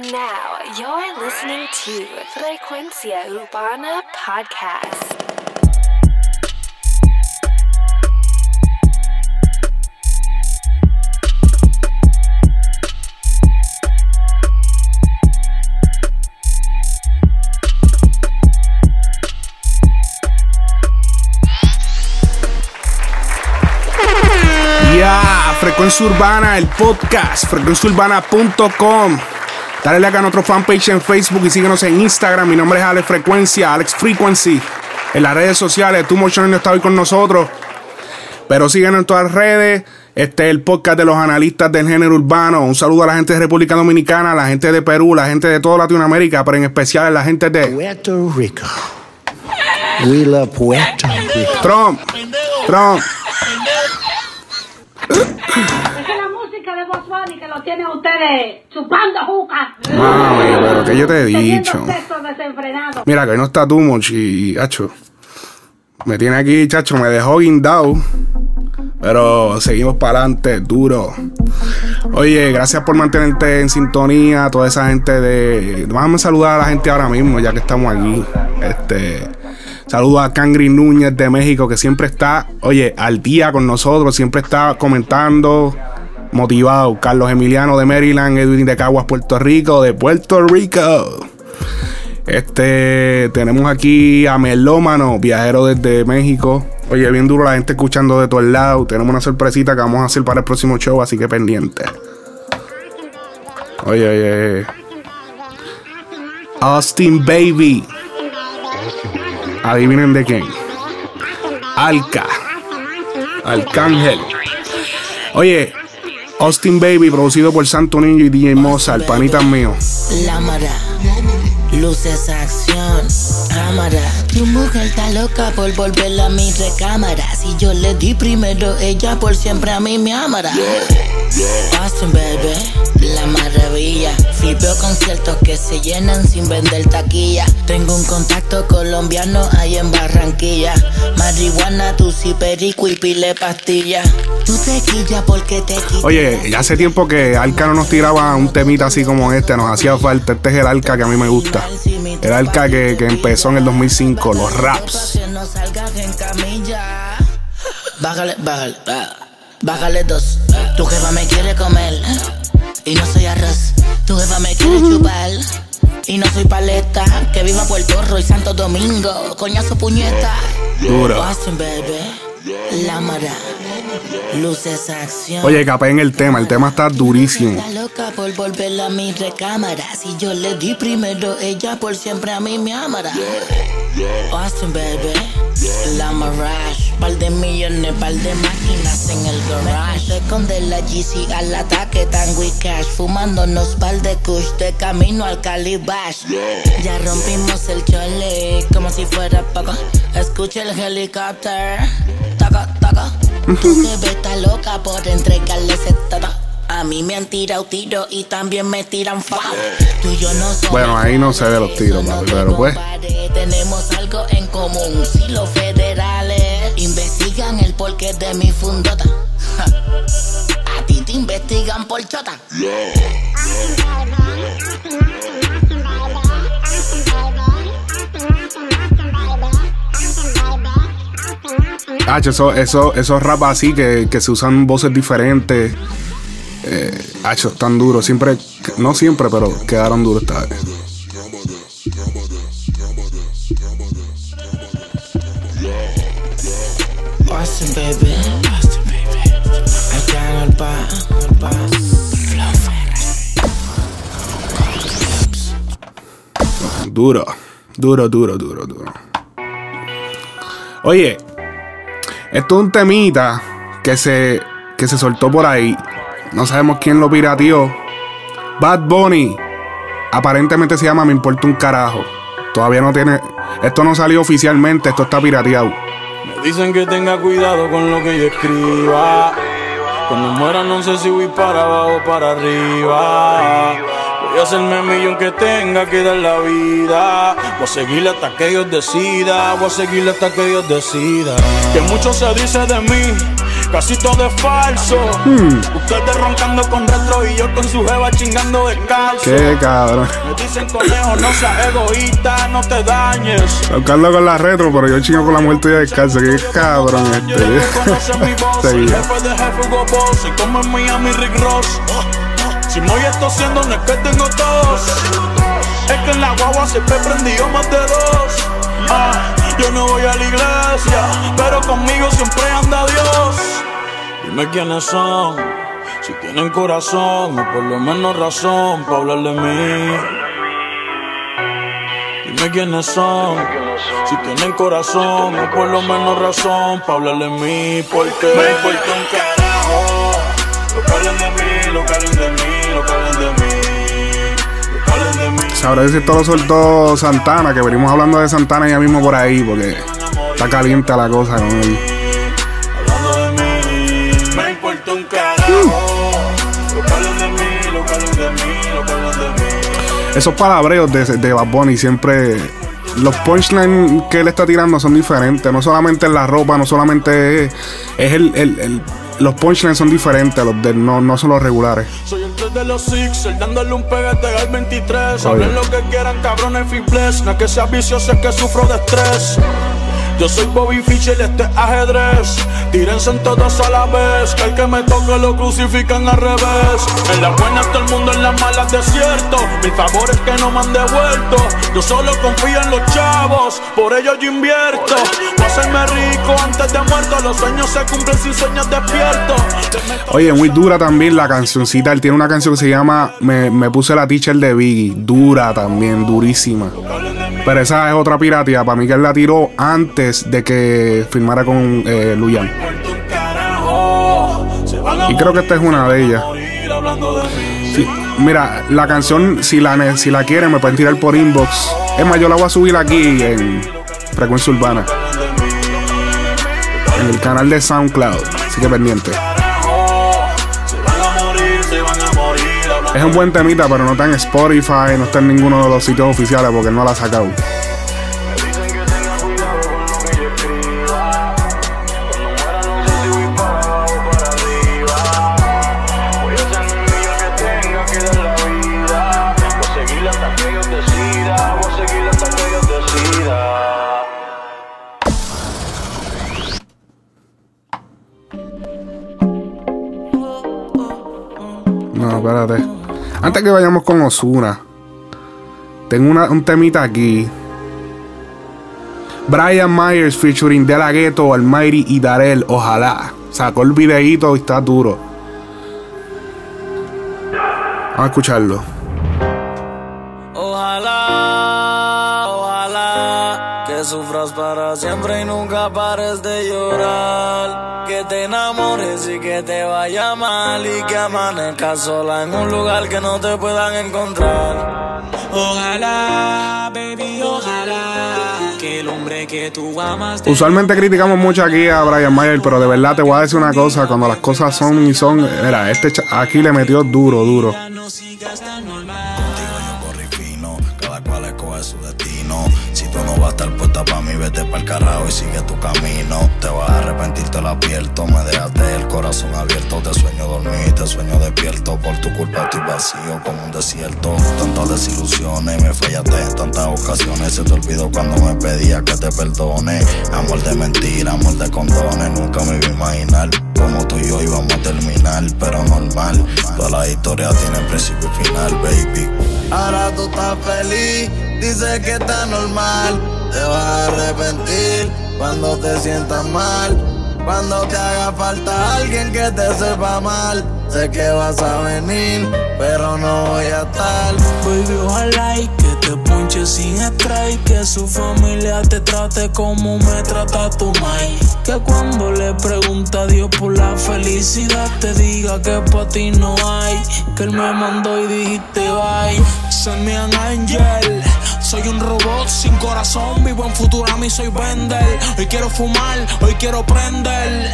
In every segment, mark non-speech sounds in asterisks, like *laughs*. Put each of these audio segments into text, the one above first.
Now you're listening to Frecuencia Urbana Podcast. Frecuencia Urbana, el podcast, frecuenciaurbana.com. Dale like a nuestro fanpage en Facebook y síguenos en Instagram. Mi nombre es Alex Frecuencia, Alex Frequency. En las redes sociales, Too Much no está hoy con nosotros. Pero síguenos en todas las redes. Este es el podcast de los analistas del género urbano. Un saludo a la gente de República Dominicana, a la gente de Perú, la gente de toda Latinoamérica, pero en especial a la gente de Puerto Rico. We love Puerto Rico. Trump. Trump. Que lo tienen ustedes chupando juca. Mami, pero que yo te he dicho. Mira, que hoy no está Too Much y, hacho, me tiene aquí, chacho, me dejó guindado. Pero seguimos para adelante, duro. Oye, gracias por mantenerte en sintonía, toda esa gente de. Déjame saludar a la gente ahora mismo, ya que estamos aquí. Este. Saludo a Cangri Núñez de México, que siempre está, oye, al día con nosotros, siempre está comentando, motivado. Carlos Emiliano de Maryland, Edwin de Caguas, Puerto Rico, de Puerto Rico. Este, tenemos aquí a Melómano, viajero desde México. Oye, bien duro la gente escuchando de todos lados. Tenemos una sorpresita que vamos a hacer para el próximo show, así que pendiente. Oye, oye. Austin Baby. Adivinen de quién. Alca. Arcángel. Oye, Austin Baby, producido por Santo Niño y DJ Mozart, panitas mío. Lámara, luces acción, cámara. Tu mujer está loca por volverla a mi recámara. Si yo le di primero, ella por siempre a mí me amará. Austin, baby, la maravilla. Flipeo conciertos que se llenan sin vender taquilla. Tengo un contacto colombiano ahí en Barranquilla. Marihuana, tu perico y pile pastilla. Tú te quillas porque te quillas. Oye, ya hace tiempo que Alca no nos tiraba un temita así como este, nos hacía falta. Este es el Alca que a mí me gusta. El Alca que, que empezó en el 2005, los raps. Bájale, bájale, bájale dos. Tu jefa me quiere comer y no soy arroz. Tu jefa me quiere chupar y no soy paleta. Que viva Puerto Rico y Santo Domingo. Coñazo puñeta. Duro. Austin, baby. Lámara. Luces acción. Oye, capé en el tema, el tema está durísimo. Está loca por volverla a mi recámara. Si yo le di primero, ella por siempre a mí me amará. Austin, baby. La Mirage. Par de millones, par de máquinas en el garage. Esconde la GC al ataque, tango cash. Fumándonos par de kush de camino al Calibash. Ya rompimos el chole como si fuera poco. Escucha el helicóptero. Taca, taca. Tu jefe está loca por entregarle ese. A mí me han tirado tiro y también me tiran fa. Tú y yo no somos Bueno, ahí no se ve los tiros, no pero pues. Tenemos algo en común. Si los federales investigan el porqué de mi fundota. Ja. A ti te investigan por chota. Ah, eso, eso, esos rap así que, que se usan voces diferentes. Eh, hacho, están duros. Siempre, no siempre, pero quedaron duros esta vez. Austin, baby. Austin, baby. Acá en el bar. el bar. Flow Duro, duro, duro, duro, duro. Oye, esto es un temita que se, que se soltó por ahí. No sabemos quién lo pirateó. Bad Bunny. Aparentemente se llama Me importa un carajo. Todavía no tiene. Esto no salió oficialmente, esto está pirateado. Me dicen que tenga cuidado con lo que yo escriba. Cuando muera no sé si voy para abajo o para arriba. Voy a hacerme el millón que tenga que dar la vida. Voy a seguirle hasta que Dios decida. Voy a seguirle hasta que Dios decida. Que mucho se dice de mí. Casi todo es falso. Ustedes roncando con retro y yo con su jeva chingando descalzo. Qué cabrón. Me dicen conejo, no seas egoísta, no te dañes. Carlos con la retro, pero yo chingo con la muerte de descalzo. Qué cabrón este. Conozcas mi voz. *laughs* Jefe de jefe Hugo Boss. Y como en Miami Rick Ross. Si no estoy haciendo, no es que tengo tos. Es que en la guagua siempre prendió más de dos. Ah, yo no voy a la iglesia, pero conmigo siempre anda Dios. Dime quiénes son, si tienen corazón o por lo menos razón para hablar de mí. Dime quiénes son, si tienen corazón o por lo menos razón para hablar de mí. Porque me importa un carajo. Lo que hablen de mí, lo que de mí, hablen de mí. Sabré si esto lo soltó Santana, que venimos hablando de Santana ya mismo por ahí, porque está caliente la cosa con él. Hablando de mí, me importa un. Esos palabreos de, de Bad Bunny siempre. Los punchlines que él está tirando son diferentes. No solamente en la ropa, no solamente es, es el, el- el- Los punchlines son diferentes, los de, no, no son los regulares. Soy el 3 de los Sixers, dándole un peguete al 23. Oye. Hablen lo que quieran, cabrones, fitbless. No es que sea vicioso, es que sufro de estrés. Yo soy Bobby Fischer, este es ajedrez. Tírense todos a la vez. Que el que me toque lo crucifican al revés. En las buenas todo el mundo, en las malas desierto. Mis favores que no me han devuelto. Yo solo confío en los chavos, por ello yo invierto. Voy a hacerme rico antes de muerto. Los sueños se cumplen sin sueños despiertos. Oye, muy dura también la cancioncita. Él tiene una canción que se llama Me, me puse la teacher de Biggie. Dura también, durísima. Pero esa es otra piratía. Para mí que él la tiró antes de que firmara con eh, Luyan. Y creo que esta es una de ellas. Sí, mira, la canción, si la, si la quieren, me pueden tirar por inbox. Es más, yo la voy a subir aquí en Frecuencia Urbana. En el canal de SoundCloud. Así que pendiente. Es un buen temita, pero no está en Spotify, no está en ninguno de los sitios oficiales porque no la ha sacado. Vayamos con Osuna, tengo una- un temita aquí. Brian Myers featuring De La Ghetto, Almighty y Darel, ojalá. Sacó el videíto y está duro. Vamos a escucharlo. Que sufras para siempre y nunca pares de llorar. Que te enamores y que te vaya mal y que amanezcas sola en un lugar que no te puedan encontrar. Ojalá, baby, ojalá que el hombre que tú amas te Usualmente criticamos mucho aquí a Brian Myers, pero de verdad te voy a decir una cosa: cuando las cosas son y son. Mira, este aquí le metió duro, duro. Vete pa'l carajo y sigue tu camino. Te vas a arrepentir, te lo advierto. Me dejaste el corazón abierto, te sueño dormir, te sueño despierto. Por tu culpa estoy vacío como un desierto. Tantas desilusiones, me fallaste en tantas ocasiones. Se te olvidó cuando me pedía que te perdone. Amor de mentira, amor de condones. Nunca me iba a imaginar como tú y yo íbamos a terminar, pero normal. Toda la historia tiene principio y final, baby. Ahora tú estás feliz, dices que está normal. Te vas a arrepentir cuando te sientas mal. Cuando te haga falta alguien que te sepa mal. Sé que vas a venir, pero no voy a estar. Baby, ojalá y que te ponche sin strike. Que su familia te trate como me trata tu mai. Que cuando le pregunta a Dios por la felicidad, te diga que para ti no hay. Que él me mandó y dijiste bye. Me an angel. Soy un robot sin corazón, vivo en Futurama y soy vender. Hoy quiero fumar, hoy quiero prender.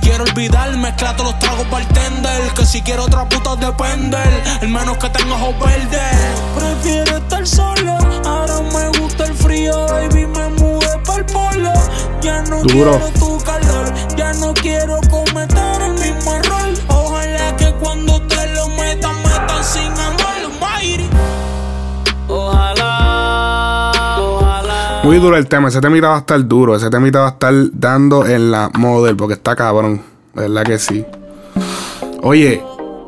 Quiero olvidar, mezclar todos los tragos bartender. Que si quiero otra puta depender. El menos que tenga ojos verdes. Prefiero estar solo, ahora me gusta el frío, baby. Me mudé pa'l polo. Ya no Duro. quiero tu calor, ya no quiero cometer el mismo error. Ojalá que cuando te lo metan Muy duro el tema. Ese temita va a estar duro. Ese temita va a estar dando en la model porque está cabrón. ¿Verdad que sí? Oye,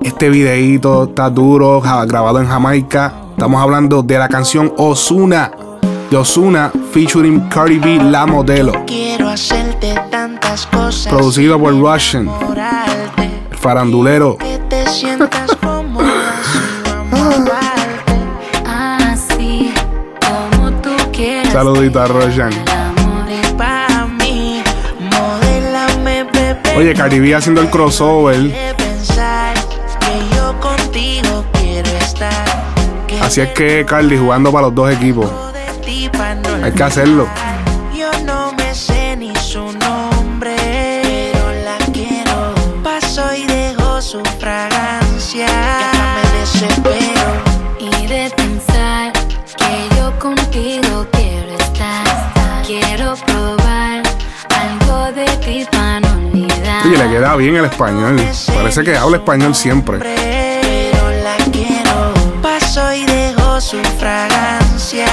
este videíto está duro, grabado en Jamaica. Estamos hablando de la canción Osuna. De Osuna featuring Cardi B, la modelo. Quiero hacerte tantas cosas. Producido por Russian, el farandulero. que te sientas Saludito a bebé. Oye, Cardi B haciendo el crossover. Así es que Cardi jugando para los dos equipos. Hay que hacerlo. Yo no me sé ni su nombre, pero la quiero. Paso y dejo su fragancia. Ya me desespero. Y de pensar que yo contigo Oye, le queda bien el español. Parece que habla español siempre. Pero la quiero. Paso y dejo su fragancia.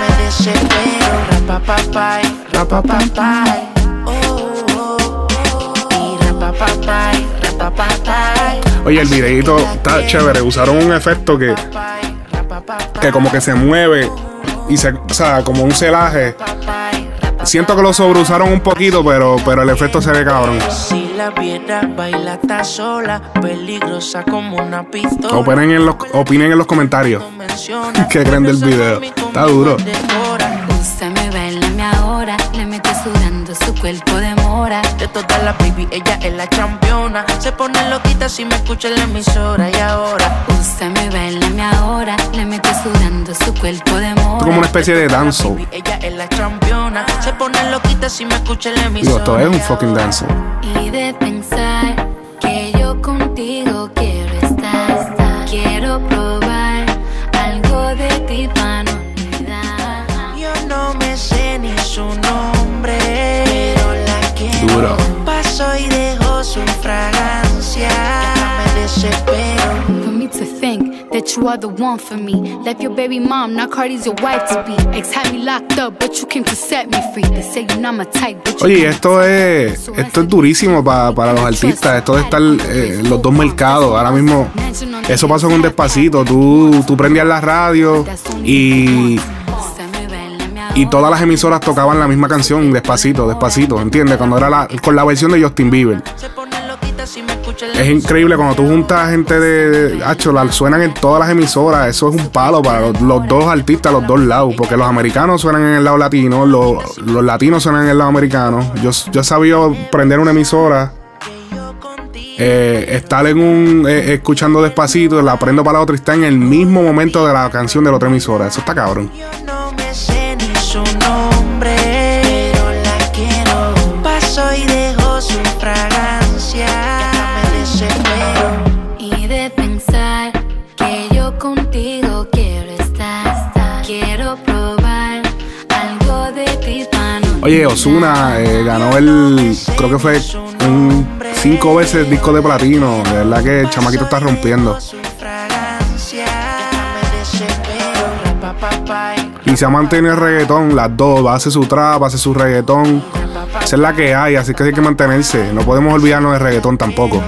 Me desespero. Oh, oh, oh. Rapapapay, rapapapay. Oye, el videito está chévere. Usaron un efecto que, que como que se mueve y se, o sea, como un celaje. Siento que lo sobreusaron un poquito, pero, pero el efecto se ve cabrón. Si la viera, baila está sola, peligrosa como una pistola. Opinen en los, opinen en los comentarios. *laughs* ¿Qué creen del video? Está duro. Úsame, bailame ahora. Le mete sudando su cuerpo de De todas las baby, ella es la campeona. Se pone loquita si me escucha en la emisora y ahora. Úsame, bailame ahora. Le mete sudando su cuerpo de mora. Como una especie de danzo. Baby, ella es la campeona. Se pone loquita si me escucha en la emisora. Digo, esto es un fucking danzo. Y de pensar desespero. For me to think that you are the one for me. Left your baby mom, now Cardi's your wife to be. Ex had me locked up, but you came to set me free. They say you're not my type, but you Oye, esto es, esto es durísimo pa- para los artistas. Esto de estar eh, en los dos mercados. Ahora mismo, eso pasó con Despacito. Tú, tú prendías la radio y, y todas las emisoras tocaban la misma canción, Despacito, Despacito, ¿entiendes? Cuando era la, con la versión de Justin Bieber. Es increíble cuando tú juntas gente de, Hacho, la suenan en todas las emisoras. Eso es un palo para los, los dos artistas, los dos lados. Porque los americanos suenan en el lado latino, los, los latinos suenan en el lado americano. Yo, yo he sabido prender una emisora, eh, estar en un eh, escuchando despacito, la prendo para la otra y está en el mismo momento de la canción de la otra emisora. Eso está cabrón. Oye, Osuna ganó el, creo que fue un cinco veces disco de platino. De verdad que el chamaquito está rompiendo. Y se ha mantenido el reggaetón, las dos. Hace su trap, hace su reggaetón. Esa es la que hay, así que hay que mantenerse. No podemos olvidarnos del reggaetón tampoco.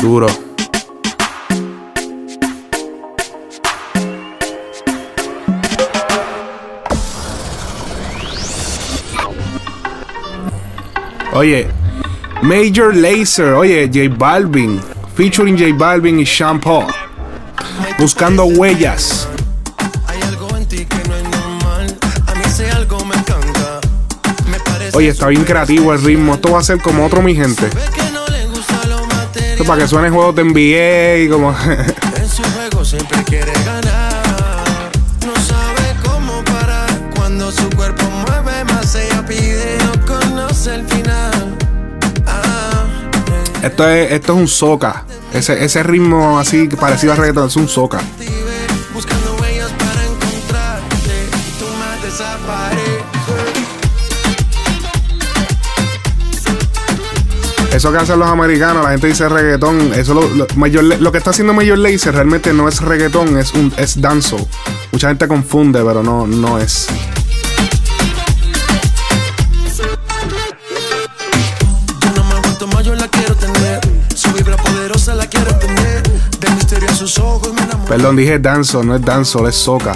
Duro. Oye, Major Lazer, oye, J Balvin, featuring J Balvin y Sean Paul, buscando huellas. Oye, está bien creativo el ritmo. Esto va a ser como otro, mi gente. Esto para que suene juegos de NBA y como. *laughs* En su juego siempre quiere ganar. No sabe cómo parar. Cuando su cuerpo mueve más, ella pide. No conoce el final. Ah, Esto es, esto es un soca. Ese, ese ritmo así parecido a reggaeton es un soca. Eso que hacen los americanos, la gente dice reggaetón. Eso lo, lo, Major Le- lo que está haciendo Major Lazer realmente no es reggaetón, es un es dancehall. Mucha gente confunde, pero no, no es. Yo no me aguanto más, yo la quiero tener. Su vibra poderosa la quiero tener. De misterio a sus ojos me enamoro. Perdón, dije dancehall, no es dancehall, es soca.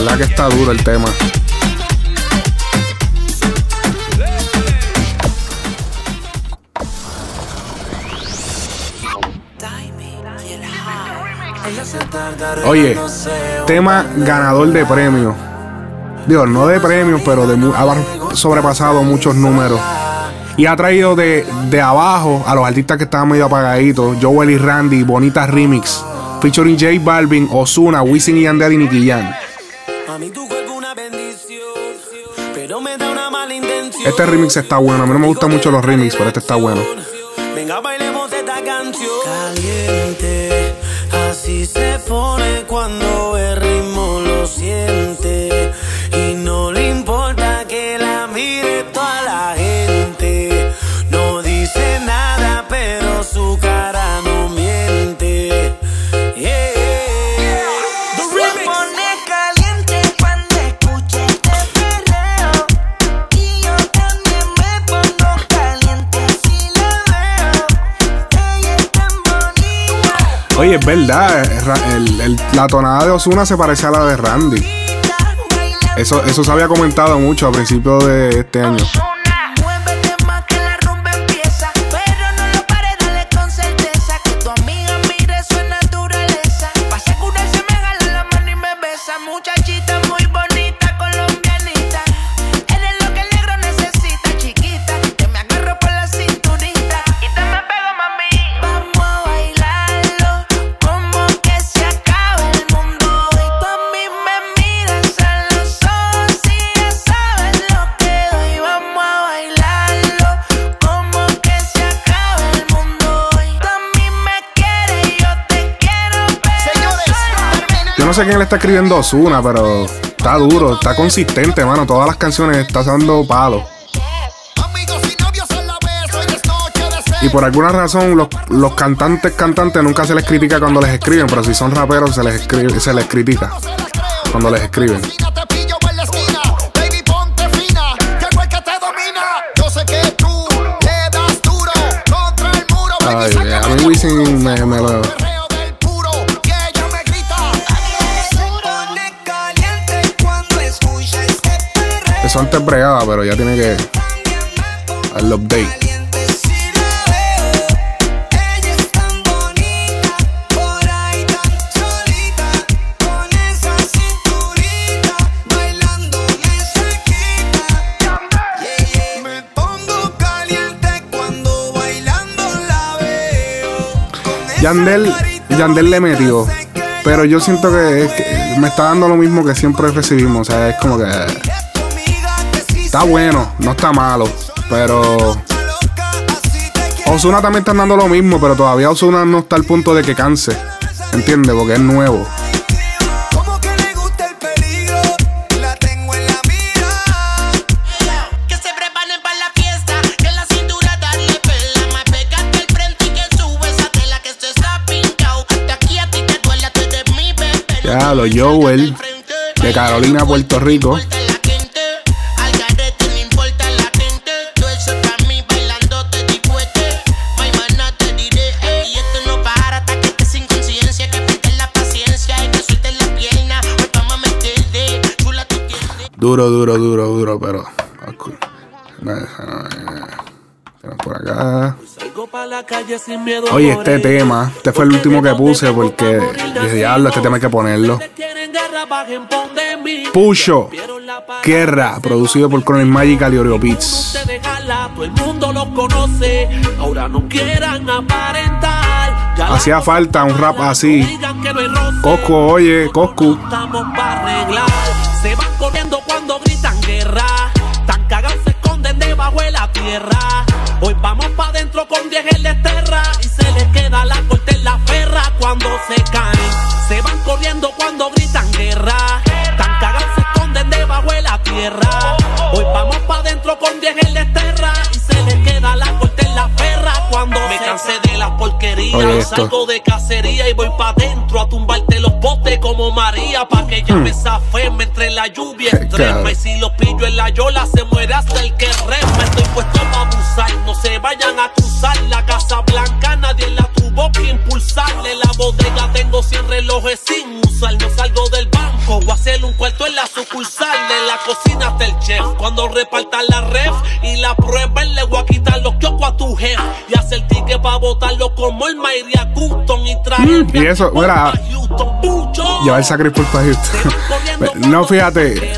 Verdad que está duro el tema. Oye, tema ganador de premios. Digo, no de premios, pero de ha sobrepasado muchos números. Y ha traído de, de abajo a los artistas que estaban medio apagaditos. Joel y Randy, Bonita Remix. Featuring J Balvin, Ozuna, Wisin y Yandel y Nicky Jam. A mí tu cuerpo una bendición, pero me da una mala intención. Este remix está bueno. A mí no me gustan mucho los remix, pero este está bueno. Venga, bailemos esta canción. Caliente, así se pone cuando el ritmo lo siente. Y no le importa Oye, es verdad. La tonada de Ozuna se parece a la de Randy. Eso, eso se había comentado mucho a principios de este año. Sé quién le está escribiendo a Ozuna, pero está duro, está consistente, mano. Todas las canciones está dando palo. Y por alguna razón los, los cantantes cantantes nunca se les critica cuando les escriben, pero si son raperos se les escribe, se les critica cuando les escriben. Ay, a mí Wisin me, me lo... Eso antes bregaba, pero ya tiene que darle update. Yandel, Yandel le metió, pero yo siento que, que me está dando lo mismo que siempre recibimos. O sea, es como que está bueno, no está malo, pero Osuna también está dando lo mismo, pero todavía Osuna no está al punto de que canse, ¿entiendes? Porque es nuevo. Que se preparen para la fiesta, que Duro, duro, duro, duro, pero. Tenemos por acá. Oye, este tema, este fue el último que puse porque dije, diablo, este tema hay que ponerlo. Tienen guerra producido por Chronic Magical y Oreo Beats. Hacía falta un rap así. Cosco, oye, Coscu. Se van corriendo cuando gritan guerra. Tan cagados se esconden debajo de la tierra. Hoy vamos pa' dentro con 10 en la esterra. Y se les queda la corte en la ferra cuando se caen. Se van corriendo cuando gritan guerra. Tan cagados se esconden debajo de la tierra. Hoy vamos pa' dentro con 10 en la esterra. Y se les queda la corte en la ferra cuando me cansé de las porquerías. Salgo de cacería y voy pa' dentro a tumbarte los como María pa' que ella me zafeme entre la lluvia extrema y si los pillo en la yola se muere hasta el que rema. Estoy puesto pa' abusar no se vayan a cruzar. La casa blanca nadie la tuvo que impulsarle. La bodega tengo 100 relojes sin sucursal de la cocina hasta el chef cuando repartan la ref y la prueben le voy a quitar los kioscos a tu jefe y hacer ticket pa' botarlo como el Mayria Custom y traer Mm, y eso, mira, llevar el sacrificio para Houston. *laughs* no, fíjate,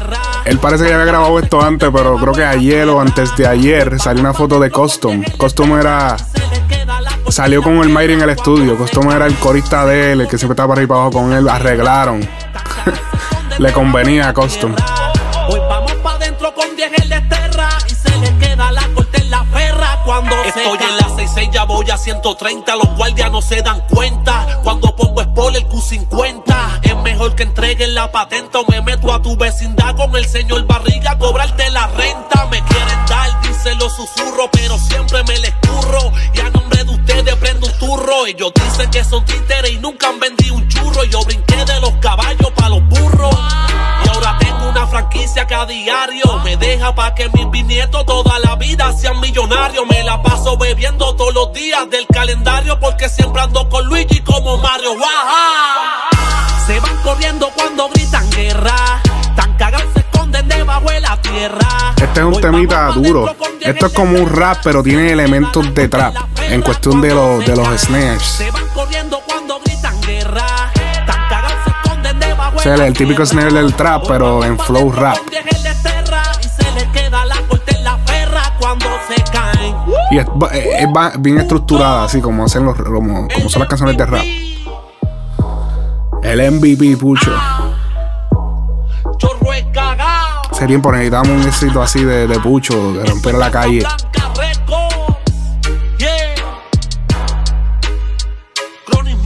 él parece que ya había grabado esto antes, pero creo que ayer o antes de ayer salió una foto de Custom. Custom era. Salió con el Mayri en el estudio. Custom era el corista de él, el que siempre estaba para arriba y para abajo con él. Arreglaron. *laughs* Le convenía a Custom. Hoy vamos pa' dentro con 10 en la esterra y se le queda la corte en la ferra cuando Estoy en la 66, ya voy a 130, los guardias no se dan cuenta. Cuando pongo spoiler Q50, es mejor que entreguen la patente o me meto a tu vecindad con el señor Barriga a cobrarte la renta. Me quieren dar, dice los susurros, pero siempre me les curro. Y a nombre de turro. Ellos dicen que son títeres y nunca han vendido un churro. Yo brinqué de los caballos para los burros. Y ahora tengo una franquicia que a diario me deja pa' que mis bisnietos toda la vida sean millonarios. Me la paso bebiendo todos los días del calendario porque siempre ando con Luigi como Mario. ¡Waja! Se van corriendo cuando gritan guerra. Tan cagados Este es un temita duro. Esto es como un rap, pero tiene elementos de trap. En cuestión de, los de los snares. O sea, el, típico snare del trap, pero en flow rap. y es, ba- es ba- bien estructurada, así como hacen los como, como son las canciones de rap. El MVP, Pucho. Sería tiempo necesitamos un éxito así de, de Pucho, de romper la calle. Record. Yeah. Chronic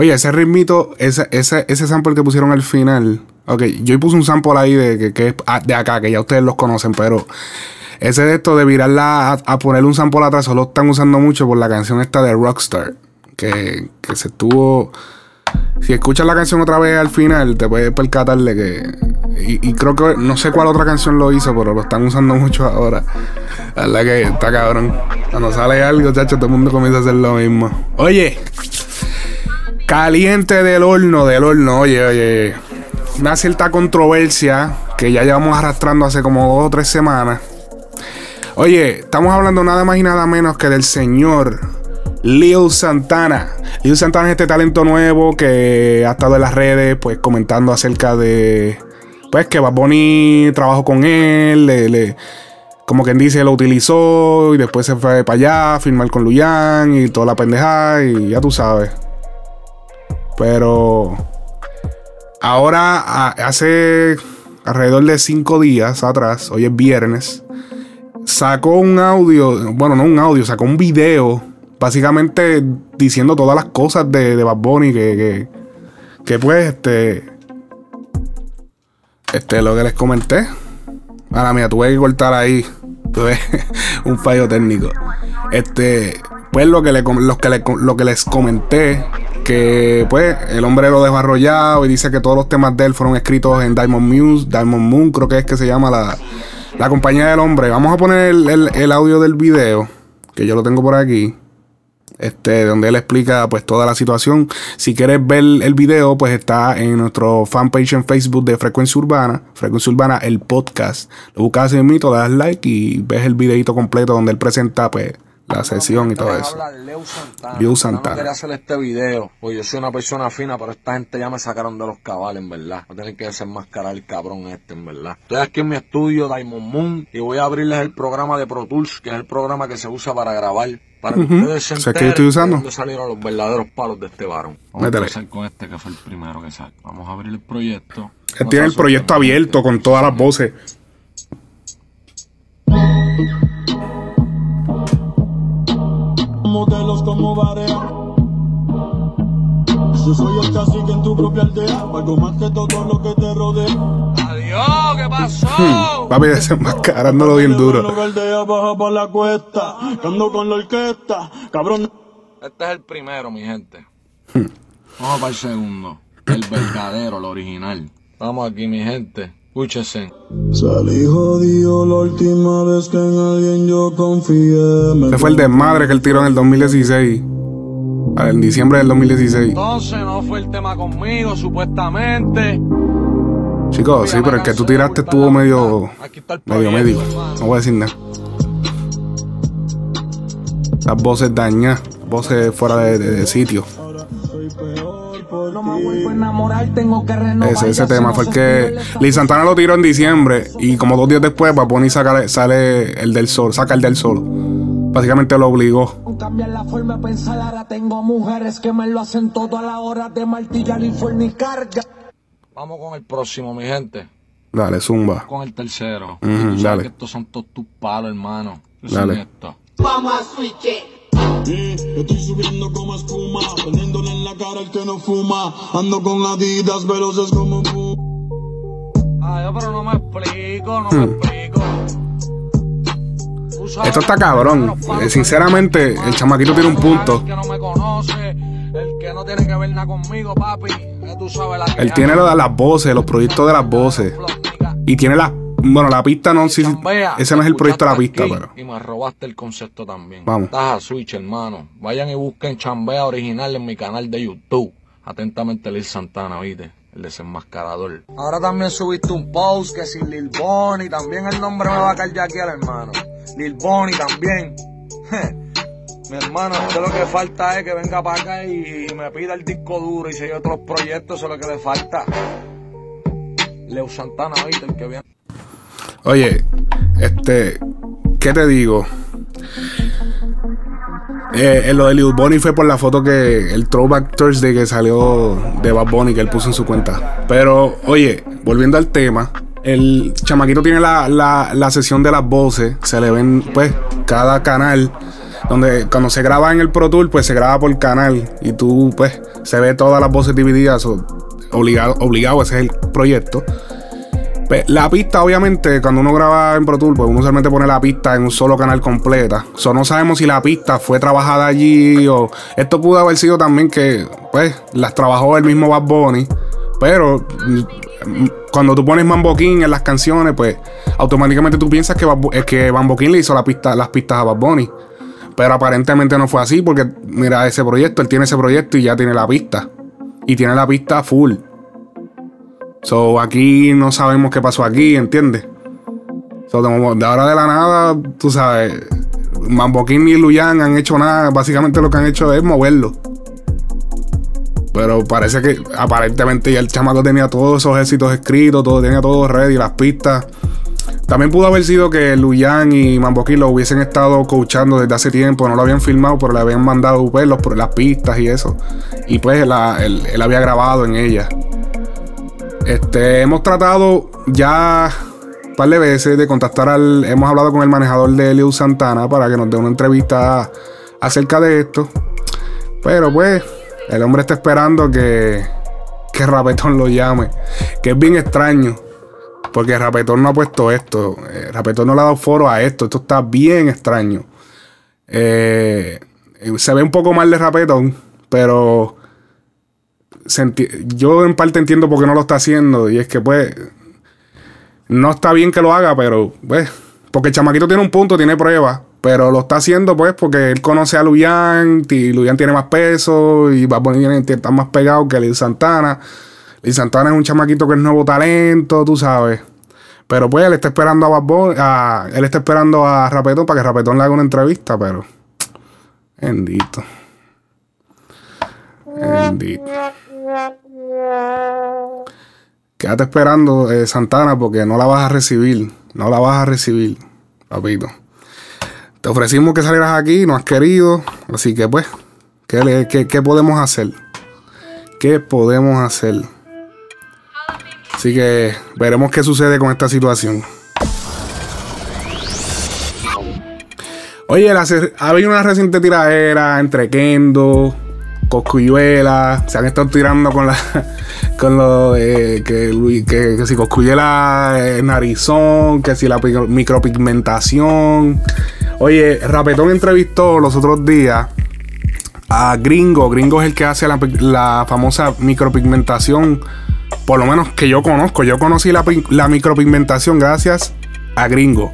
Oye, ese ritmito, ese, ese, ese sample que pusieron al final. Ok, yo puse un sample ahí de, que, que ah, de acá, que ya ustedes los conocen, pero ese de esto de virarla a, a ponerle un sample atrás, solo están usando mucho por la canción esta de Rockstar. Que, que se estuvo. Si escuchas la canción otra vez al final, te puedes percatar de que. Y, y creo que no sé cuál otra canción lo hizo, pero lo están usando mucho ahora. La que está cabrón. Cuando sale algo, chacho, todo el mundo comienza a hacer lo mismo. Oye, Caliente del horno, del horno, oye, oye. Una cierta controversia que ya llevamos arrastrando hace como dos o tres semanas. Oye, estamos hablando nada más y nada menos que del señor Lil Santana. Lil Santana es este talento nuevo que ha estado en las redes, pues comentando acerca de. Pues que Bad Bunny trabajó con él, le, le- como quien dice, lo utilizó y después se fue para allá a firmar con Luyan y toda la pendejada y ya tú sabes. Pero ahora, hace alrededor de cinco días atrás, hoy es viernes, sacó un audio, bueno, no un audio, sacó un video, básicamente diciendo todas las cosas de, de Bad Bunny que, que, pues, este, este, lo que les comenté. Ahora, mira, tuve que cortar ahí. *laughs* Tuve un fallo técnico. Este, pues lo que, le, que le- lo que les comenté que pues el hombre lo dejó arrollado y dice que todos los temas de él fueron escritos en Diamond Muse, Diamond Moon, creo que es que se llama la, la compañía del hombre. Vamos a poner el, el- audio del video, que yo lo tengo por aquí. Este, donde él explica pues toda la situación. Si quieres ver el video, pues está en nuestro fanpage en Facebook de Frecuencia Urbana, Frecuencia Urbana, el podcast. Lo buscas mismo, le das like y ves el videito completo donde él presenta pues la sesión y todo eso. Leo Santana. Leo No quería hacer este video, pues yo soy una persona fina, pero esta gente ya me sacaron de los cabales, en verdad. Voy a tener que desenmascarar el cabrón este, en verdad. Estoy aquí en mi estudio, Diamond Moon, y voy a abrirles el programa de Pro Tools, que es el programa que se usa para grabar. Para que Ujú. ustedes se O sea, que yo enteren estoy usando. de dónde salieron los verdaderos palos de este varón. Vamos a Métele. empezar con este que fue el primero que sale. Vamos a abrir el proyecto. Él tiene el proyecto abierto con todas las voces. Propia aldea. Algo más que todo lo que te rodea. Adiós, ¿qué pasó? Hmm, Papi desenmascarándolo bien duro. Baja por la cuesta. Ando con la orquesta. Cabrón. Este es el primero, mi gente. Vamos para el segundo. El verdadero, el original. Vamos aquí, mi gente. Escúchese. Salí jodido la última vez que en alguien yo confié. Me Ese fue el desmadre que él tiró en el 2016. Ah, En diciembre del 2016. Entonces no fue el tema conmigo, supuestamente. Chicos, sí, pero el que tú tiraste estuvo medio. medio médico. No voy a decir nada. Las voces dañadas, voces fuera de, de- de sitio. Ese, ese tema fue el que. Lee Santana lo tiró en diciembre y como dos días después, Bad Bunny saca- sale el del sol, saca el del sol. Básicamente lo obligó. Cambiar la forma de pensar, ahora tengo mujeres que me lo hacen todo a la hora de martillar y fornicar. Ya. Vamos con el próximo, mi gente. Dale, zumba. Con el tercero. Ujú, Y tú sabes dale. que estos son todos tus palos, hermano. Dale. Esto. Vamos a switch. Sí, estoy subiendo como espuma, poniéndole en la cara al que no fuma. Ando con adidas veloces como Ay, pero no me explico, no me explico. Esto está cabrón. Eh, Sinceramente, el chamaquito tiene un punto. El que no me conoce, el que no tiene que ver nada conmigo, papi. Que tú sabes la que Él tiene lo de las voces, los proyectos de las voces. Y tiene la. Bueno, la pista no. Sí, ese no es el proyecto de la pista, pero. Y me robaste el concepto también. Vamos. Estás a Switch, hermano. Vayan y busquen Chambea original en mi canal de YouTube. Atentamente, Lil Santana, ¿viste? El desenmascarador. Ahora también subiste un post que sin Lil Bonnie. También el nombre me va a caer aquí al hermano. Lil Bonnie también. Mi hermano, usted lo que falta es que venga para acá y, me pida el disco duro y si hay otros proyectos, eso es lo que le falta. Leo Santana, ¿viste? El que viene. Oye, este. ¿Qué te digo? Eh, eh, lo de Lil Bonnie fue por la foto que. El Throwback Thursday que salió de Bad Bunny que él puso en su cuenta. Pero, oye, volviendo al tema. El chamaquito tiene la, la, la sesión de las voces. Se le ven, pues, cada canal. Donde cuando se graba en el Pro Tour, pues se graba por canal. Y tú, pues, se ve todas las voces divididas. obligado, obligado, ese es el proyecto. Pe- La pista, obviamente, cuando uno graba en Pro Tour, pues uno usualmente pone la pista en un solo canal completa. O no sabemos si la pista fue trabajada allí o. Esto pudo haber sido también que, pues, las trabajó el mismo Bad Bunny. Pero cuando tú pones Mambo King en las canciones, pues automáticamente tú piensas que, Bu- eh, que Mambo King le hizo la pista, las pistas a Bad Bunny. Pero aparentemente no fue así, porque mira ese proyecto, él tiene ese proyecto y ya tiene la pista. Y tiene la pista full. So, aquí no sabemos qué pasó aquí, ¿entiendes? So, de ahora de la nada, tú sabes, Mambo King y Luyan han hecho nada. Básicamente lo que han hecho es moverlo. Pero parece que aparentemente ya el chamaco tenía todos esos éxitos escritos, todo, tenía todo ready, las pistas. También pudo haber sido que Luyan y Mambo King lo hubiesen estado coachando desde hace tiempo, no lo habían filmado, pero le habían mandado pues, los- las pistas y eso. Y pues él, él había grabado en ellas. Este, hemos tratado ya un par de veces de contactar al. Hemos hablado con el manejador de Leo Santana para que nos dé una entrevista acerca de esto. Pero pues, el hombre está esperando que, que Rapetón lo llame. Que es bien extraño. Porque Rapetón no ha puesto esto. Eh, Rapetón no le ha dado foro a esto. Esto está bien extraño. Eh, se ve un poco mal de Rapetón. Pero yo en parte entiendo por qué no lo está haciendo. Y es que, pues, no está bien que lo haga, pero, pues, porque chamaquito tiene un punto, tiene pruebas. Pero lo está haciendo, pues, porque él conoce a Luyan. Y Luyan tiene más peso. Y Bad Bunny tiene, está más pegado que Lil Santana. Lil Santana es un chamaquito que es nuevo talento, tú sabes. Pero pues él está esperando a Bad a- él está esperando a Rapetón para que Rapetón le haga una entrevista, pero. Bendito. Bendito. Quédate esperando, eh, Santana, porque no la vas a recibir. No la vas a recibir, papito. Te ofrecimos que salieras aquí, no has querido. Así que pues, ¿qué, qué- qué podemos hacer? ¿Qué podemos hacer? Así que veremos qué sucede con esta situación. Oye, la ha habido una reciente tiradera entre Kendo, Coscuyuela. Se han estado tirando con la *laughs* con lo de que, que, si Coscuyuela es narizón, que si la pi- micropigmentación. Oye, Rapetón entrevistó los otros días a Gringo. Gringo es el que hace la, famosa micropigmentación. Por lo menos que yo conozco. Yo conocí la, la micropigmentación gracias a Gringo.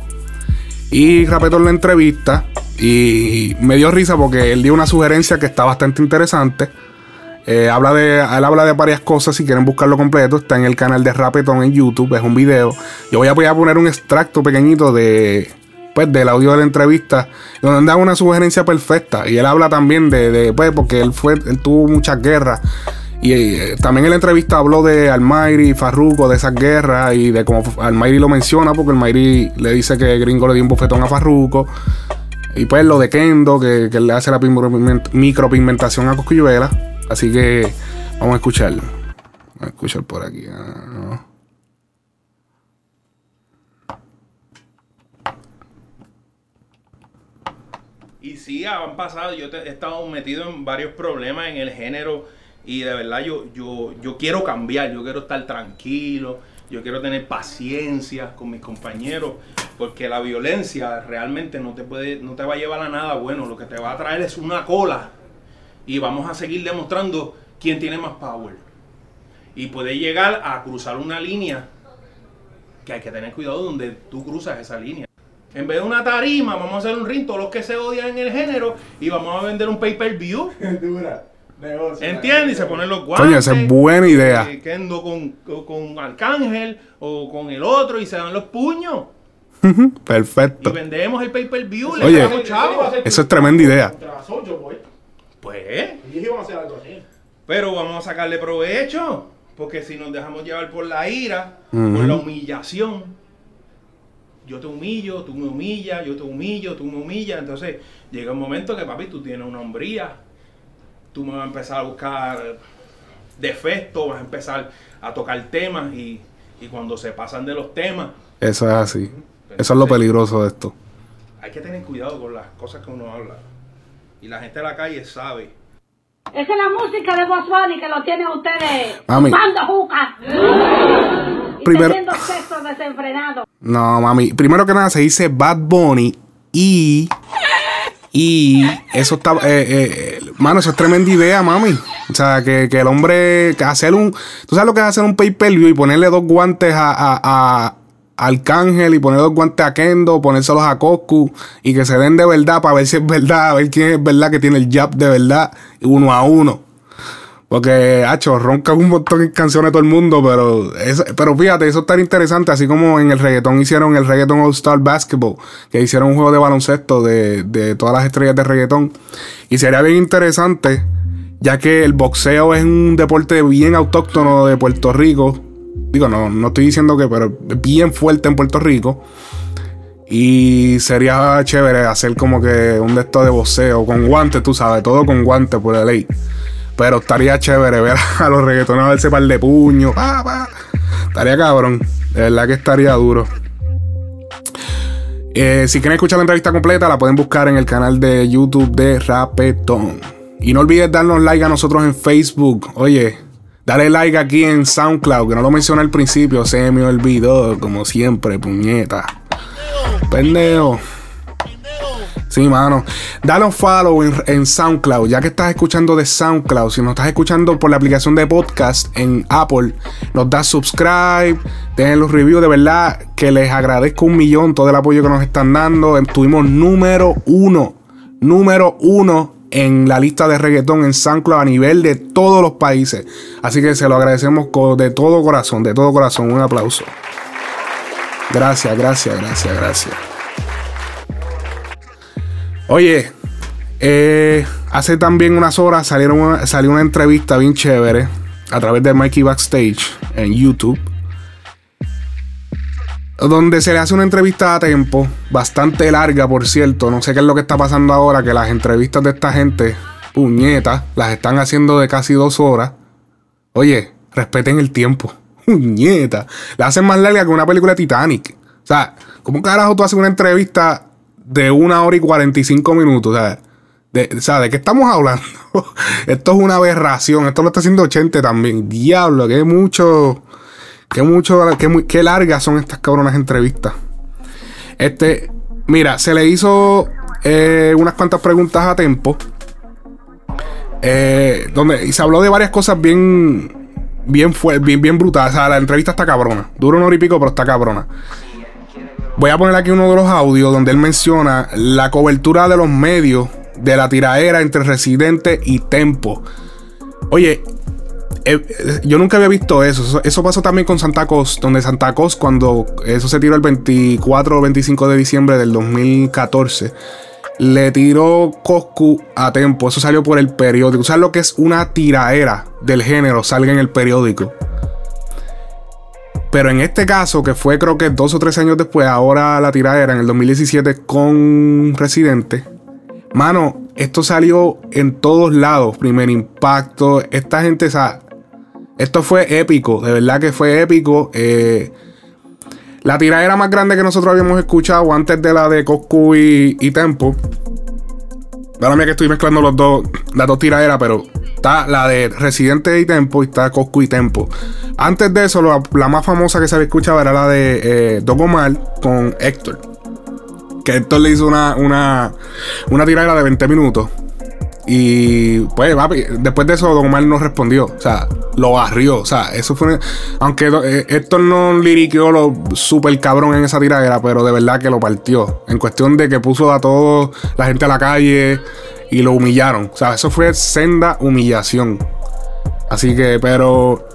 Y Rapetón la entrevista. Y me dio risa porque él dio una sugerencia que está bastante interesante. Eh, habla de, él habla de varias cosas. Si quieren buscarlo completo, está en el canal de Rapetón en YouTube. Es un video. Yo voy a, poner un extracto pequeñito de, pues, del audio de la entrevista. Donde da una sugerencia perfecta. Y él habla también de, pues, porque él fue, él tuvo muchas guerras. Y eh, también en la entrevista habló de Almayri y Farruko, de esas guerras y de cómo Almayri lo menciona, porque Almayri le dice que Gringo le dio un bofetón a Farruko. Y pues lo de Kendo, que, que le hace la pigment- micropigmentación a Coscuyuela. Así que vamos a escucharlo. Vamos a escuchar por aquí. ah. Y sí, han pasado, yo he estado metido en varios problemas en el género y de verdad yo, yo, yo quiero cambiar, yo quiero estar tranquilo, yo quiero tener paciencia con mis compañeros, porque la violencia realmente no te, puede, no te va a llevar a nada bueno, lo que te va a traer es una cola y vamos a seguir demostrando quién tiene más power. Y puede llegar a cruzar una línea que hay que tener cuidado donde tú cruzas esa línea. En vez de una tarima, vamos a hacer un ring, todos los que se odian en el género, y vamos a vender un pay-per-view. *laughs* ¿Entiendes? Y se ponen los guantes. Coño, esa es buena idea. eh, Kendo con, con, Arcángel o con el otro y se dan los puños. Y Perfecto. vendemos el pay-per-view. le Oye, damos chavos. eso es tremenda idea. Pues. Pero vamos a sacarle provecho. Porque si nos dejamos llevar por la ira, por la humillación, yo te humillo, tú me humillas, yo te humillo, tú me humillas. Entonces llega un momento que, papi, tú tienes una hombría. Tú me vas a empezar a buscar defectos, vas a empezar a tocar temas y, y cuando se pasan de los temas, Eso es así. Eso es lo peligroso de esto. hay que tener cuidado con las cosas que uno habla. Y la gente de la calle sabe. Esa es la música de Bunny que lo tienen ustedes Mami. juca *laughs* y Primero- teniendo sexo desenfrenado. No, mami. Primero que nada se dice Bad Bunny y. Y eso está. eh, eh, mano, eso es tremenda idea, mami. O sea, que, que el hombre. que hacer un. ¿Tú sabes lo que es hacer un pay-per-view y ponerle dos guantes a. a, a Arcángel y poner dos guantes a Kendo, ponérselos a Coscu y que se den de verdad para ver si es verdad, a ver quién es verdad que tiene el jab de verdad, uno a uno. Porque, hacho, ronca un montón de canciones todo el mundo, pero es- pero fíjate, eso está interesante, así como en el reggaetón hicieron el reggaeton All Star Basketball, que hicieron un juego de baloncesto de, de todas las estrellas de reggaetón. Y sería bien interesante, ya que el boxeo es un deporte bien autóctono de Puerto Rico. Digo, no, no estoy diciendo que, pero es bien fuerte en Puerto Rico. Y sería chévere hacer como que un de estos de boxeo con guantes, tú sabes, todo con guantes por la ley. Pero estaría chévere ver *laughs* a los reggaetoneros darse par de puños. pa, pa. Estaría cabrón. De verdad que estaría duro. Eh, si quieren escuchar la entrevista completa, la pueden buscar en el canal de YouTube de Rapetón. Y no olvides darnos like a nosotros en Facebook. Oye, dale like aquí en SoundCloud, que no lo mencioné al principio. Se me olvidó, como siempre, puñeta. Pendejo. Sí, mano. Dale un follow en, SoundCloud. Ya que estás escuchando de SoundCloud, si nos estás escuchando por la aplicación de podcast en Apple, nos das subscribe, den los reviews. De verdad que les agradezco un millón todo el apoyo que nos están dando. Estuvimos número uno, número uno en la lista de reggaetón en SoundCloud a nivel de todos los países. Así que se lo agradecemos de todo corazón, de todo corazón. Un aplauso. Gracias, gracias, gracias, gracias. Oye, eh, hace también unas horas salieron una- salió una entrevista bien chévere a través de Mikey Backstage en YouTube. Donde se le hace una entrevista a tiempo, bastante larga por cierto. No sé qué es lo que está pasando ahora, que las entrevistas de esta gente, puñetas, las están haciendo de casi dos horas. Oye, respeten el tiempo. *laughs* Puñeta. La hacen más larga que una película Titanic. O sea, ¿cómo carajo tú haces una entrevista de una hora y 45 minutos? O sea, de, o ¿de qué estamos hablando? *laughs* esto es una aberración. Esto lo está haciendo 80 también. Diablo, que mucho. Que mucho. Que, muy- qué largas son estas cabronas entrevistas. Este. Mira, se le hizo eh, unas cuantas preguntas a tiempo. Eh, donde y se habló de varias cosas bien bien bien bien brutales. O sea, la entrevista está cabrona. Dura una hora y pico, pero está cabrona. Voy a poner aquí uno de los audios donde él menciona la cobertura de los medios de la tiraera entre Residente y Tempo. Oye, eh, eh, yo nunca había visto eso. eso. eso pasó también con Santa Cos, donde Santa Cos, cuando eso se tiró el 24 o 25 de diciembre del 2014, le tiró Coscu a Tempo. Eso salió por el periódico. ¿Sabes lo que es una tiraera del género? Salga en el periódico. Pero en este caso, que fue creo que dos o tres años después, ahora la tiradera en el 2017 con Residente. Mano, esto salió en todos lados. Primer impacto. Esta gente, sea, esto fue épico. De verdad que fue épico. Eh, la tiradera más grande que nosotros habíamos escuchado antes de la de Coscu y, y Tempo. Ahora mía que estoy mezclando los dos, las dos tiraderas, pero está la de Residente y Tempo y está Coscu y Tempo. Antes de eso, la, más famosa que se había escuchado era la de eh, Don Omar con Héctor. Que Héctor le hizo una, una, una tiradera de 20 minutos. Y pues, después de eso, Don Omar no respondió. O sea, lo barrió. O sea, eso fue. Aunque eh, Héctor no liriqueó lo super cabrón en esa tiradera, pero de verdad que lo partió. En cuestión de que puso a toda la gente a la calle y lo humillaron. O sea, eso fue senda humillación. Así que, pero.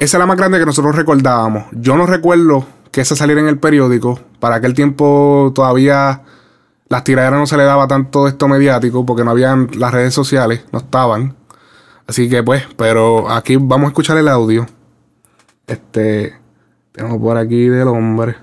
Esa es la más grande que nosotros recordábamos. Yo no recuerdo que esa saliera en el periódico. Para aquel tiempo todavía las tiraderas no se le daba tanto esto mediático porque no habían las redes sociales, no estaban. Así que pues, pero aquí vamos a escuchar el audio. Este, tenemos por aquí del hombre.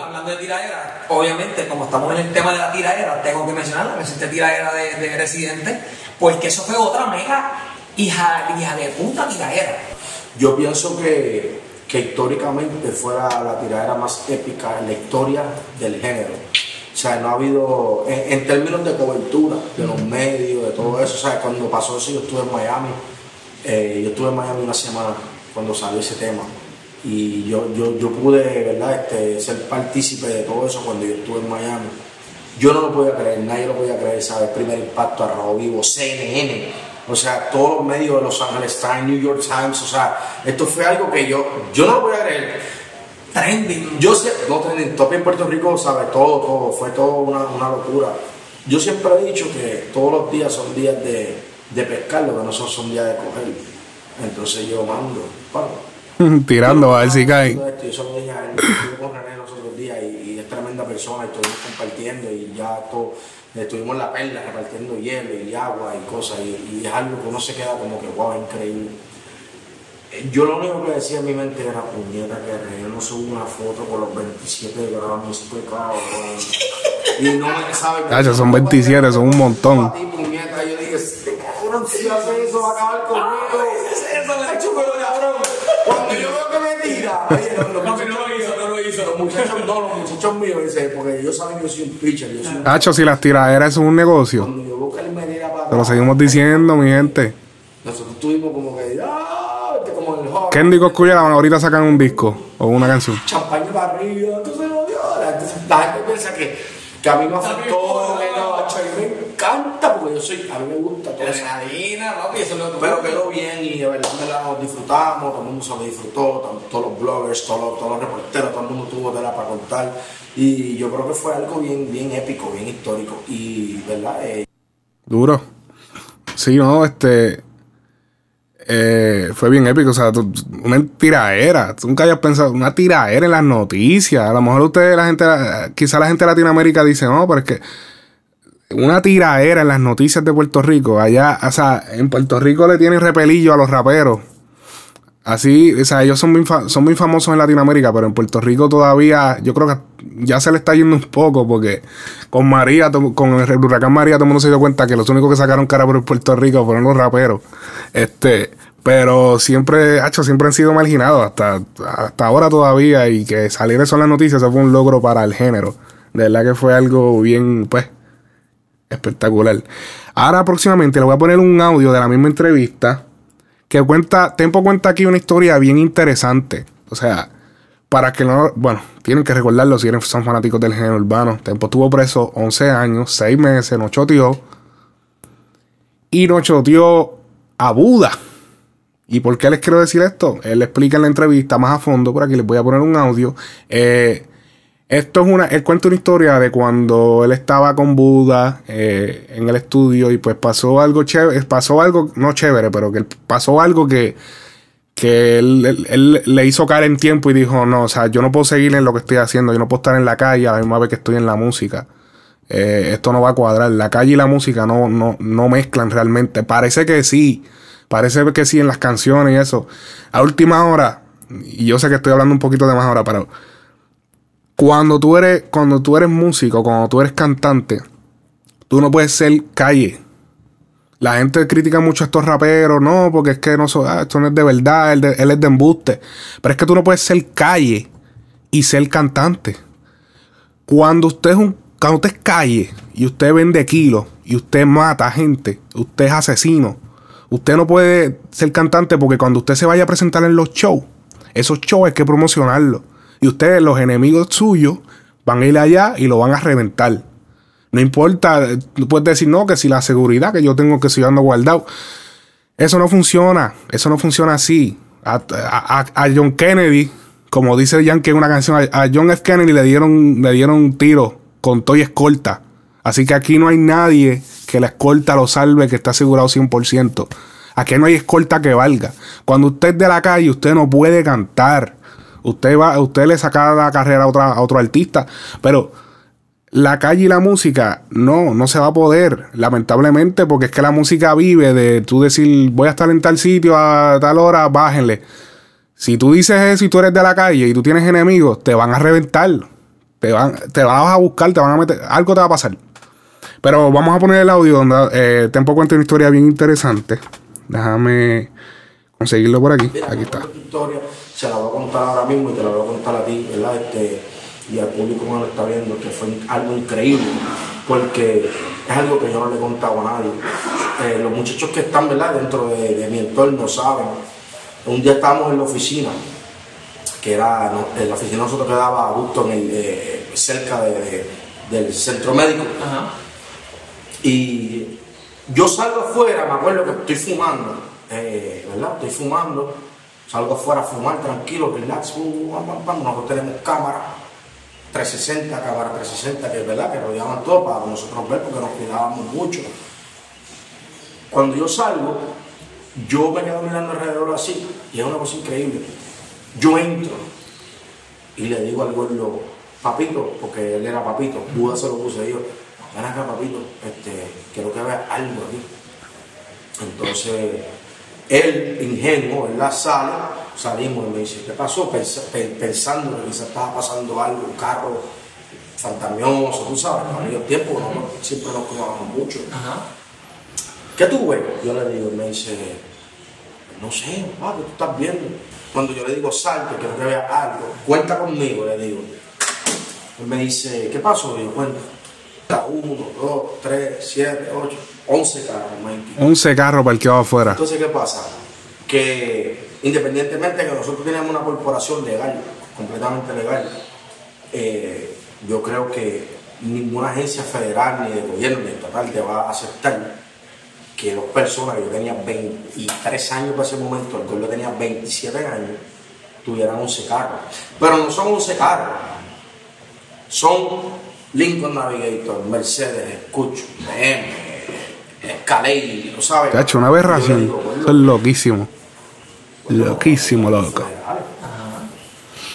Hablando de tiradera, obviamente, estamos en el tema de la tiradera, tengo que mencionar la reciente tiradera de, de Residente, porque eso fue otra mega hija, hija de puta tiradera. Yo pienso que, que históricamente fuera la tiradera más épica en la historia del género. O sea, no ha habido, en, en términos de cobertura, de los medios, de todo eso, o sea, cuando pasó eso yo estuve en Miami, eh, yo estuve en Miami una semana cuando salió ese tema y yo, yo, yo pude, ¿verdad?, este, ser partícipe de todo eso cuando yo estuve en Miami. Yo no lo podía creer, nadie lo podía creer, ¿sabes? Primer impacto, Arrojo Vivo, CNN, o sea, todos los medios de Los Angeles Times, New York Times, o sea, esto fue algo que yo, yo no lo podía creer. Trending. Yo sé, no trending, top en Puerto Rico, ¿sabes? Todo, todo, fue todo una, una locura. Yo siempre he dicho que todos los días son días de, de pescar, lo que no son, son días de coger. Entonces yo mando, bueno, *laughs* Tirando a ver si cae. yo solo dije a él, estuve con René los otros días y, y es tremenda persona estuvimos compartiendo y ya todo, estuvimos en la perla repartiendo hielo y agua y cosas y, y es algo que uno se queda como que wow, increíble. Eh, Yo lo único que decía en mi mente era puñeta que René no subo una foto con los 27 gramos, estoy cabrón. Y no me sabe. *laughs* Tacho, son 27, son un montón. Y puñeta, yo dije, este cabrón, si hace eso va a acabar conmigo. *laughs* Eso me ha hecho cabrón. Cuando yo veo que me tira, oye, los, los muchachos, no lo hizo, no lo hizo. Los muchachos, no, los muchachos míos, dice, porque ellos saben que yo soy un pitcher, yo soy un Hacho, si las tiraderas son un negocio. Cuando yo veo que él me tira para Te lo seguimos diciendo, mi gente. nosotros tuvimos como que, ah, este, como el hall. Kendi Coscuya ahorita sacan un disco o una canción. champaña para arriba, entonces no dio, La gente, la gente piensa que, que a mí me afectó, que no, macho, a mí me encanta porque yo soy, a mí me gusta todo eso. Adrenalina, papi, eso es lo que Pero quedó bien y de verdad me la nos disfrutamos, todo el mundo se lo disfrutó, todos los bloggers, todos los, todos los reporteros, todo el mundo tuvo tela para contar. Y yo creo que fue algo bien, bien épico, bien histórico. Y, ¿verdad? Eh, Duro. Sí, no, este. eh, fue bien épico, o sea, tú- una tiraera. Tú nunca hayas pensado, una tiraera en las noticias. A lo mejor ustedes, la gente, quizá la gente de Latinoamérica dice, no, pero es que una tiraera en las noticias de Puerto Rico. Allá, o sea, en Puerto Rico le tienen repelillo a los raperos. Así, o sea, ellos son muy, famosos en Latinoamérica, pero en Puerto Rico todavía, yo creo que ya se le está yendo un poco, porque con María, con el huracán María, todo el mundo se dio cuenta que los únicos que sacaron cara por Puerto Rico fueron los raperos. Este, pero siempre, hacho, siempre han sido marginados, hasta, hasta ahora todavía, y que salir eso en las noticias, eso fue un logro para el género. De verdad que fue algo bien, pues, espectacular. Ahora próximamente le voy a poner un audio de la misma entrevista que cuenta, Tempo cuenta aquí una historia bien interesante. O sea, para que no, bueno, tienen que recordarlo si son fanáticos del género urbano. Tempo estuvo preso 11 años, 6 meses, no choteó. Y no choteó a Buda. ¿Y por qué les quiero decir esto? Él explica en la entrevista más a fondo, por aquí les voy a poner un audio. Eh, esto es una, él cuenta una historia de cuando él estaba con Buda eh, en el estudio y pues pasó algo chévere, pasó algo, no chévere, pero que pasó algo que, que él, él- le hizo caer en tiempo y dijo, no, o sea, yo no puedo seguir en lo que estoy haciendo, yo no puedo estar en la calle a la misma vez que estoy en la música. Eh, esto no va a cuadrar, la calle y la música no, no, no mezclan realmente. Parece que sí, parece que sí en las canciones y eso. A última hora, y yo sé que estoy hablando un poquito de más ahora, pero cuando tú eres, cuando tú eres músico, cuando tú eres cantante, tú no puedes ser calle. La gente critica mucho a estos raperos, no, porque es que no so- ah, esto no es de verdad, él, es de embuste. Pero es que tú no puedes ser calle y ser cantante. Cuando usted es un, cuando usted es calle y usted vende kilos y usted mata gente, usted es asesino. Usted no puede ser cantante porque cuando usted se vaya a presentar en los shows, esos shows hay que promocionarlos. Y ustedes, los enemigos suyos, van a ir allá y lo van a reventar. No importa, tú puedes decir, no, que si la seguridad que yo tengo que estoy dando guardado. Eso no funciona, eso no funciona así. A, John Kennedy, como dice Yankee en una canción, a, a John F. Kennedy le dieron, le dieron un tiro con toy escolta. Así que aquí no hay nadie que la escolta lo salve, que está asegurado 100%. Aquí no hay escolta que valga. Cuando usted es de la calle, usted no puede cantar. Usted va, usted le saca la carrera a, otra, a otro artista. Pero la calle y la música, no, no se va a poder, lamentablemente, porque es que la música vive de tú decir, voy a estar en tal sitio a tal hora, bájenle. Si tú dices eso y tú eres de la calle y tú tienes enemigos, te van a reventar. Te van, te vas a buscar, te van a meter, algo te va a pasar. Pero vamos a poner el audio donde eh, Tempo cuenta una historia bien interesante. Déjame conseguirlo por aquí. Aquí está. esta historia se la voy a contar ahora mismo y te la voy a contar a ti, ¿verdad? Este, y al público que me lo está viendo, que fue algo increíble, porque es algo que yo no le he contado a nadie. Eh, los muchachos que están, ¿verdad? Dentro de, de mi entorno saben. Un día estábamos en la oficina, que era, no, en la oficina nosotros quedaba justo en el, eh, cerca de- de- del centro médico. Y yo salgo afuera, me acuerdo que estoy fumando, eh, ¿verdad? Estoy fumando, salgo afuera a fumar tranquilo, relax, pam, pam, pam. nosotros tenemos cámara 360, cámara 360, que es verdad, que rodeaban todo para nosotros ver porque nos cuidábamos mucho. Cuando yo salgo, yo me quedo mirando alrededor así, y es una cosa increíble. Yo entro y le digo al gordo, papito, porque él era papito, Buda se lo puse yo, ven acá papito, este, quiero que veas algo aquí. Entonces, él, ingenuo, en la sala, salimos y me dice, ¿qué pasó? pensando que quizás estaba pasando algo, un carro fantamioso, tú sabes, para tiempo siempre nos cuidábamos mucho. ¿Qué tú ves? Yo le digo, me dice, no sé, papá, tú estás viendo? Cuando yo le digo, salte, quiero que vea algo, cuenta conmigo, le digo. Él me dice, ¿qué pasó? Y yo, cuenta. 1, 2, 3, 7, 8, 11 carros. 11 carros parqueados afuera. Entonces, ¿qué pasa? Que independientemente de que nosotros tenemos una corporación legal, completamente legal, eh, yo creo que ninguna agencia federal, ni de gobierno, ni estatal te va a aceptar que dos personas, yo tenía 23 años para ese momento, el gobierno tenía 27 años, tuvieran 11 carros. Pero no son 11 carros, son Lincoln Navigator, Mercedes, Escucho, BM, Escalade, ¿lo sabes? Te ha hecho una aberración. Eso es loquísimo. Loquísimo, loco.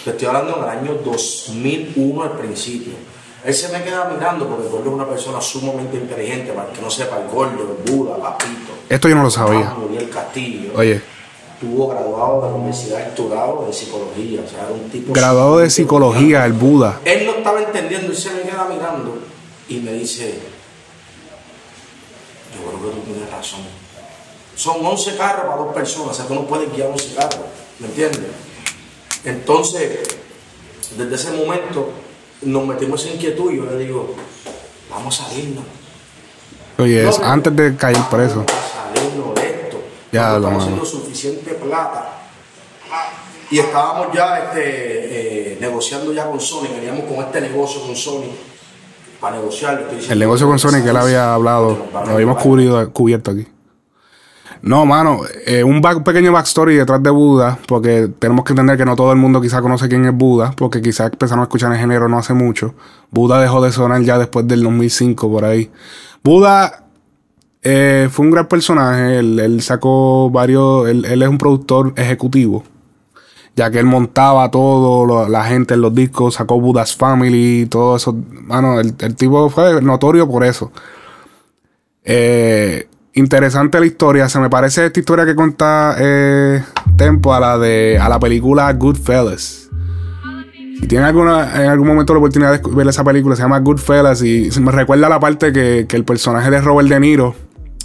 Te estoy hablando en el año 2001 al principio. Él se me queda mirando porque el gordo es una persona sumamente inteligente, para el que no sepa, el gordo, el Buda, Papito. Esto yo no lo sabía. Castillo. Oye, Estuvo graduado de la Universidad Esturado de Psicología. O sea, era un tipo... graduado de psicología, el Buda. Él no estaba entendiendo y se me queda mirando y me dice, yo creo que tú tienes razón. Son 11 carros para dos personas, o sea, tú no puedes guiar 11 carros, ¿me entiendes? Entonces, desde ese momento nos metimos en inquietud y yo le digo, vamos a salirnos, Oye, es antes de caer preso. salirnos de esto. Ya, lo haciendo suficiente plata. Y estábamos ya este, eh, negociando ya con Sony, veníamos con este negocio con Sony para negociar. El negocio con Sony que él había hablado, lo habíamos cubrido, cubierto aquí. No, mano, eh, un back- pequeño backstory detrás de Buda, porque tenemos que entender que no todo el mundo quizá conoce quién es Buda, porque quizás empezaron a escuchar el género no hace mucho. Buda dejó de sonar ya después del 2005, por ahí. Buda eh, fue un gran personaje, él, sacó varios, él, es un productor ejecutivo, ya que él montaba todo, la gente en los discos, sacó Buda's Family, todo eso. Mano, el, tipo fue notorio por eso. Eh, interesante la historia. Se me parece esta historia que cuenta eh, Tempo a la de a la película Goodfellas. Si tienen alguna, en algún momento la oportunidad de ver esa película, se llama Goodfellas y me recuerda la parte que, que el personaje de Robert De Niro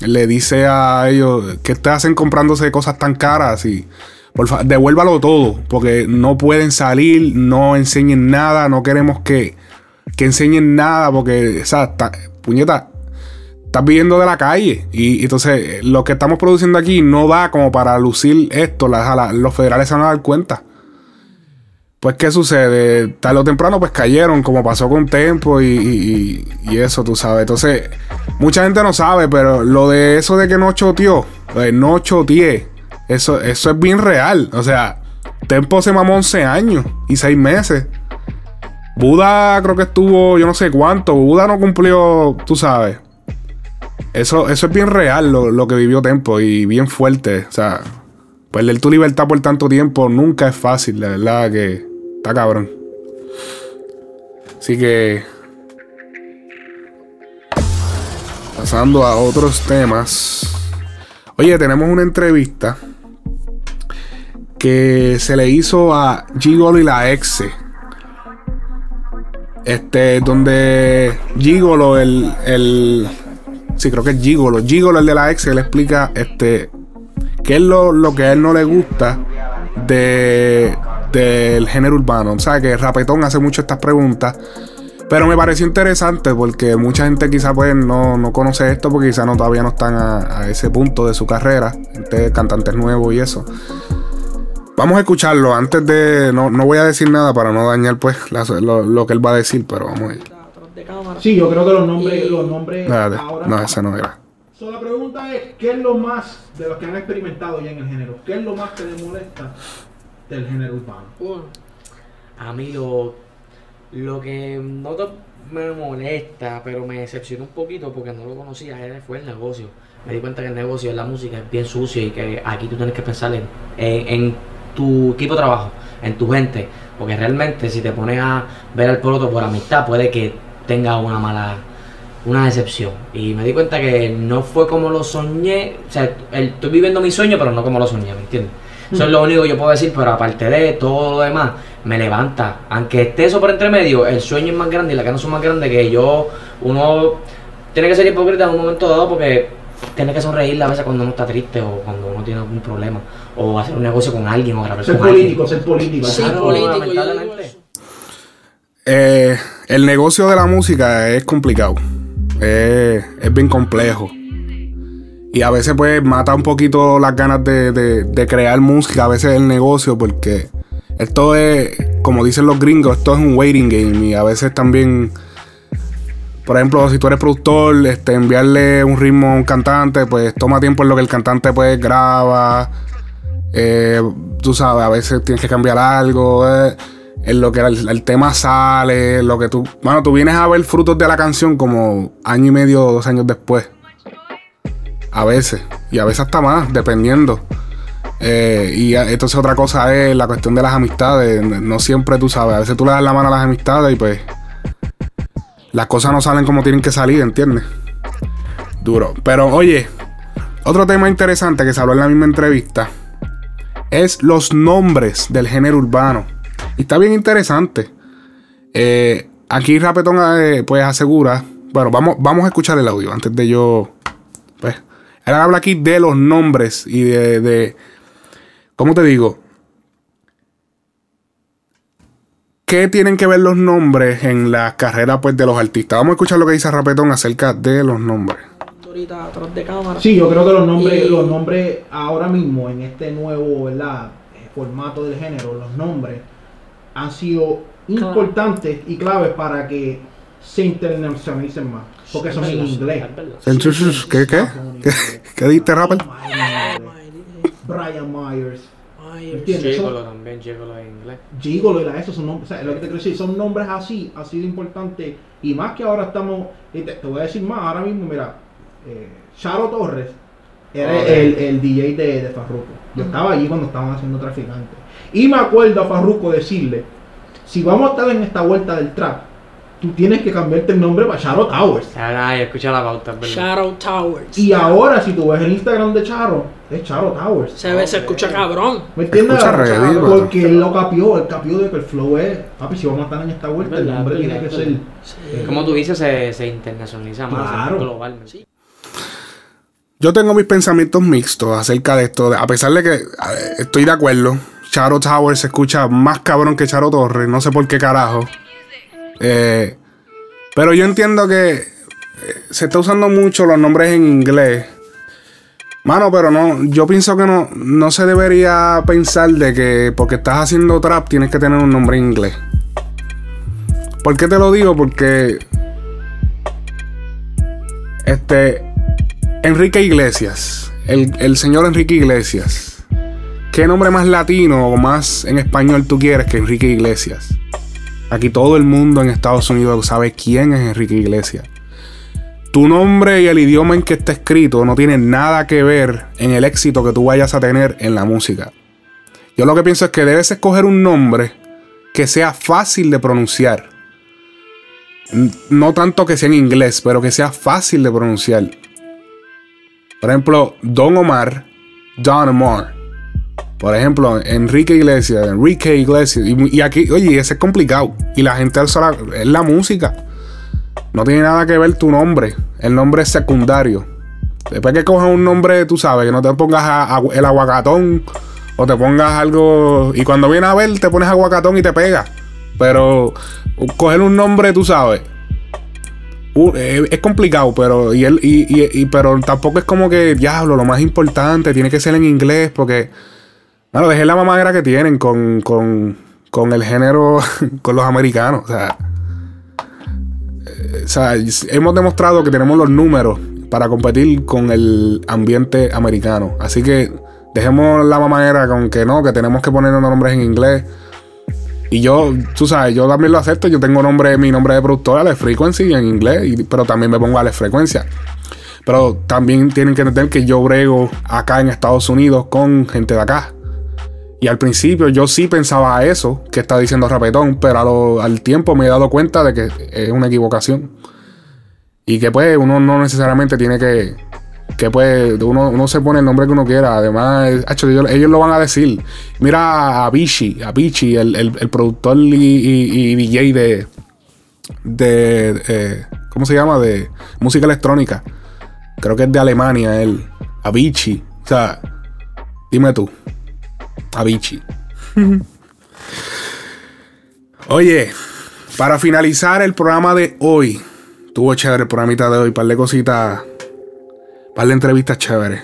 le dice a ellos que te hacen comprándose cosas tan caras y por devuélvalo todo, porque no pueden salir, no enseñen nada, no queremos que, que enseñen nada, porque, o sea, ta- puñeta, estás viviendo de la calle. Y, entonces, lo que estamos produciendo aquí no da como para lucir esto. la- la- los federales se van a dar cuenta. Pues, ¿qué sucede? Tarde o temprano, pues cayeron, como pasó con Tempo y, eso, tú sabes. Entonces, mucha gente no sabe, pero lo de eso de que no choteó, pues no choteé, eso, eso es bien real. O sea, Tempo se mamó 11 años y 6 meses. Buda creo que estuvo, yo no sé cuánto. Buda no cumplió, tú sabes. Eso, eso es bien real lo, lo que vivió Tempo y bien fuerte. O sea, perder tu libertad por tanto tiempo nunca es fácil, de verdad que está cabrón. Así que. Pasando a otros temas. Oye, tenemos una entrevista que se le hizo a Gigolo y la exe. Este, donde Gigolo, el, el. Sí, creo que es Gigolo. Gigolo, el de la ex, él explica este. qué es lo, lo que a él no le gusta de, del género urbano. O sea, que Rapetón hace mucho estas preguntas. Pero me pareció interesante porque mucha gente quizá pues no, no conoce esto porque quizá no, todavía no están a, a ese punto de su carrera. Gente, cantantes nuevos y eso. Vamos a escucharlo antes de. No, no voy a decir nada para no dañar pues la- lo, lo que él va a decir, pero vamos a ir. Sí, yo creo que los nombres, los nombres ahora. No, ese no era. So, la pregunta es, ¿qué es lo más de los que han experimentado ya en el género? ¿Qué es lo más que les molesta del género urbano? A mí lo, lo que no me molesta, pero me decepciona un poquito porque no lo conocía, era- fue el negocio. Me di cuenta que el negocio de la música es bien sucio y que aquí tú tienes que pensar en, en, en tu equipo de trabajo, en tu gente. Porque realmente si te pones a ver al poroto por amistad, puede que tenga una mala, una decepción. Y me di cuenta que no fue como lo soñé. O sea, el- estoy viviendo mi sueño, pero no como lo soñé, ¿me entiendes? Eso es lo único que yo puedo decir, pero aparte de todo lo demás, me levanta. Aunque esté eso por entre medio, el sueño es más grande y la ganas son más grandes que yo. Uno tiene que ser hipócrita en un momento dado porque tiene que sonreír a veces cuando uno está triste o cuando uno tiene algún problema. O hacer un negocio con alguien o grabar Ser con alguien. político, ser político. Claro, político, lamentablemente. Eh, el negocio de la música es complicado. Eh, es bien complejo. Y a veces pues mata un poquito las ganas de, de- crear música, a veces el negocio, porque esto es, como dicen los gringos, esto es un waiting game y a veces también, por ejemplo, si tú eres productor, este, enviarle un ritmo a un cantante, pues toma tiempo en lo que el cantante pues graba. Eh, tú sabes, a veces tienes que cambiar algo. eh, en lo que el, el tema sale, lo que tú. Bueno, tú vienes a ver frutos de la canción como año y medio, dos años después. A veces. Y a veces hasta más, dependiendo. Eh, y entonces otra cosa es la cuestión de las amistades. No siempre tú sabes. A veces tú le das la mano a las amistades y pues. Las cosas no salen como tienen que salir, ¿entiendes? Duro. Pero oye, otro tema interesante que se habló en la misma entrevista es los nombres del género urbano. Y está bien interesante. Eh, aquí Rapetón eh, pues asegura. Bueno, vamos, vamos a escuchar el audio antes de yo. Él habla aquí de los nombres y de. de ¿Cómo te digo? ¿Qué tienen que ver los nombres en la carrera pues, de los artistas? Vamos a escuchar lo que dice Rapetón acerca de los nombres. Ahorita atrás de cámara. Sí, yo creo que los nombres, Y- los nombres ahora mismo en este nuevo ¿verdad? eh, formato del género, los nombres han sido importantes y claves para que se internacionalicen más, porque son en inglés. Entonces, ¿Qué? ¿Qué? ¿Qué, ¿Qué dijiste, rapper? Brian Myers. ¿Entiendes? Gigolo también, Gigolo en inglés. Gigolo y la eso son nombres, o sea, lo que te quiero decir, son nombres así, ha sido importante y más que ahora estamos, y te, te voy a decir más, ahora mismo, mira, eh, Charo Torres era Ok. el, el DJ de, de Farruko. Yo estaba allí cuando estaban haciendo traficantes. Y me acuerdo a Farruko decirle, si vamos a estar en esta vuelta del trap, tú tienes que cambiarte el nombre para Charo Towers. Ay, escucha la pauta, verdad. Shadow Towers. Y ahora si tú ves el Instagram de Charo, es Charo Towers. Se ve, se escucha cabrón. ¿Me entiendes? Charo. Porque él lo capió, él capió de que el flow es, papi, si vamos a estar en esta vuelta, el nombre verdad, tiene que verdad. ser... Como tú dices, se, se internacionaliza más, Claro. es global. Sí. Yo tengo mis pensamientos mixtos acerca de esto. A pesar de que estoy de acuerdo, Charo Tower se escucha más cabrón que Charo Torres. No sé por qué carajo. Eh, pero yo entiendo que eh, se está usando mucho los nombres en inglés. Mano, pero no, yo pienso que no, no se debería pensar de que porque estás haciendo trap tienes que tener un nombre en inglés. ¿Por qué te lo digo? Porque este Enrique Iglesias, el, el señor Enrique Iglesias. ¿Qué nombre más latino o más en español tú quieres que Enrique Iglesias? Aquí todo el mundo en Estados Unidos sabe quién es Enrique Iglesias. Tu nombre y el idioma en que está escrito no tienen nada que ver en el éxito que tú vayas a tener en la música. Yo lo que pienso es que debes escoger un nombre que sea fácil de pronunciar. No tanto que sea en inglés, pero que sea fácil de pronunciar. Por ejemplo, Don Omar, Don Omar. Por ejemplo, Enrique Iglesias, Enrique Iglesias. Y, aquí, oye, ese es complicado. Y la gente al sola- es la música. No tiene nada que ver tu nombre. El nombre es secundario. Después que cojas un nombre, tú sabes, que no te pongas el aguacatón o te pongas algo. Y cuando viene a ver, te pones aguacatón y te pega. Pero coger un nombre, tú sabes. Eh, es complicado, pero y él y- y- pero tampoco es como que diablo, lo más importante tiene que ser en inglés porque bueno, dejé la mamadera que tienen con, con, con el género *laughs* con los americanos, o sea, eh, o sea, hemos demostrado que tenemos los números para competir con el ambiente americano, así que dejemos la mamadera con que no, que tenemos que poner nombres en inglés. Y yo, tú sabes, yo también lo acepto. Yo tengo nombre, mi nombre de productor, Alex Frequency en inglés, pero también me pongo Alex Frecuencia. Pero también tienen que entender que yo brego acá en Estados Unidos con gente de acá. Y al principio yo sí pensaba eso que está diciendo Rapetón, pero a al tiempo me he dado cuenta de que es una equivocación. Y que pues uno no necesariamente tiene que. Que pues uno, uno se pone el nombre que uno quiera. Además, acho, ellos, ellos lo van a decir. Mira a Avicii, Avicii, el, el, el productor y DJ de. de eh, ¿Cómo se llama? De música electrónica. Creo que es de Alemania él. Avicii. O sea, dime tú. Avicii. Oye, para finalizar el programa de hoy, tuvo chévere el programita de hoy, par de cositas, par de entrevistas chéveres.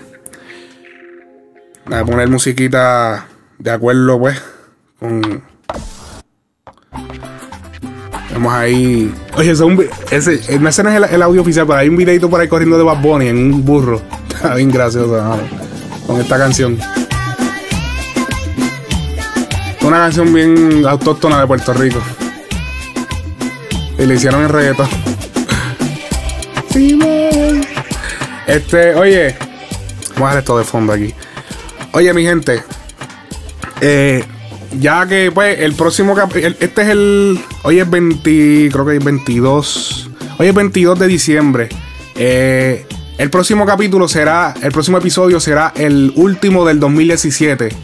Voy a poner musiquita de acuerdo, pues, con, Tenemos ahí. Oye, ese, vi- ese, no es el, audio oficial, pero hay un videito por ahí corriendo de Bad Bunny en un burro. *laughs* Está bien gracioso, vamos, con esta canción. Una canción bien autóctona de Puerto Rico. Y le hicieron en reggaetón. Este, oye, vamos a dejar esto de fondo aquí. Oye, mi gente, eh, ya que pues el próximo cap- el- este es el hoy es 20 creo que es 22 hoy es 22 de diciembre Eh, el próximo capítulo será el próximo episodio será el último del 2017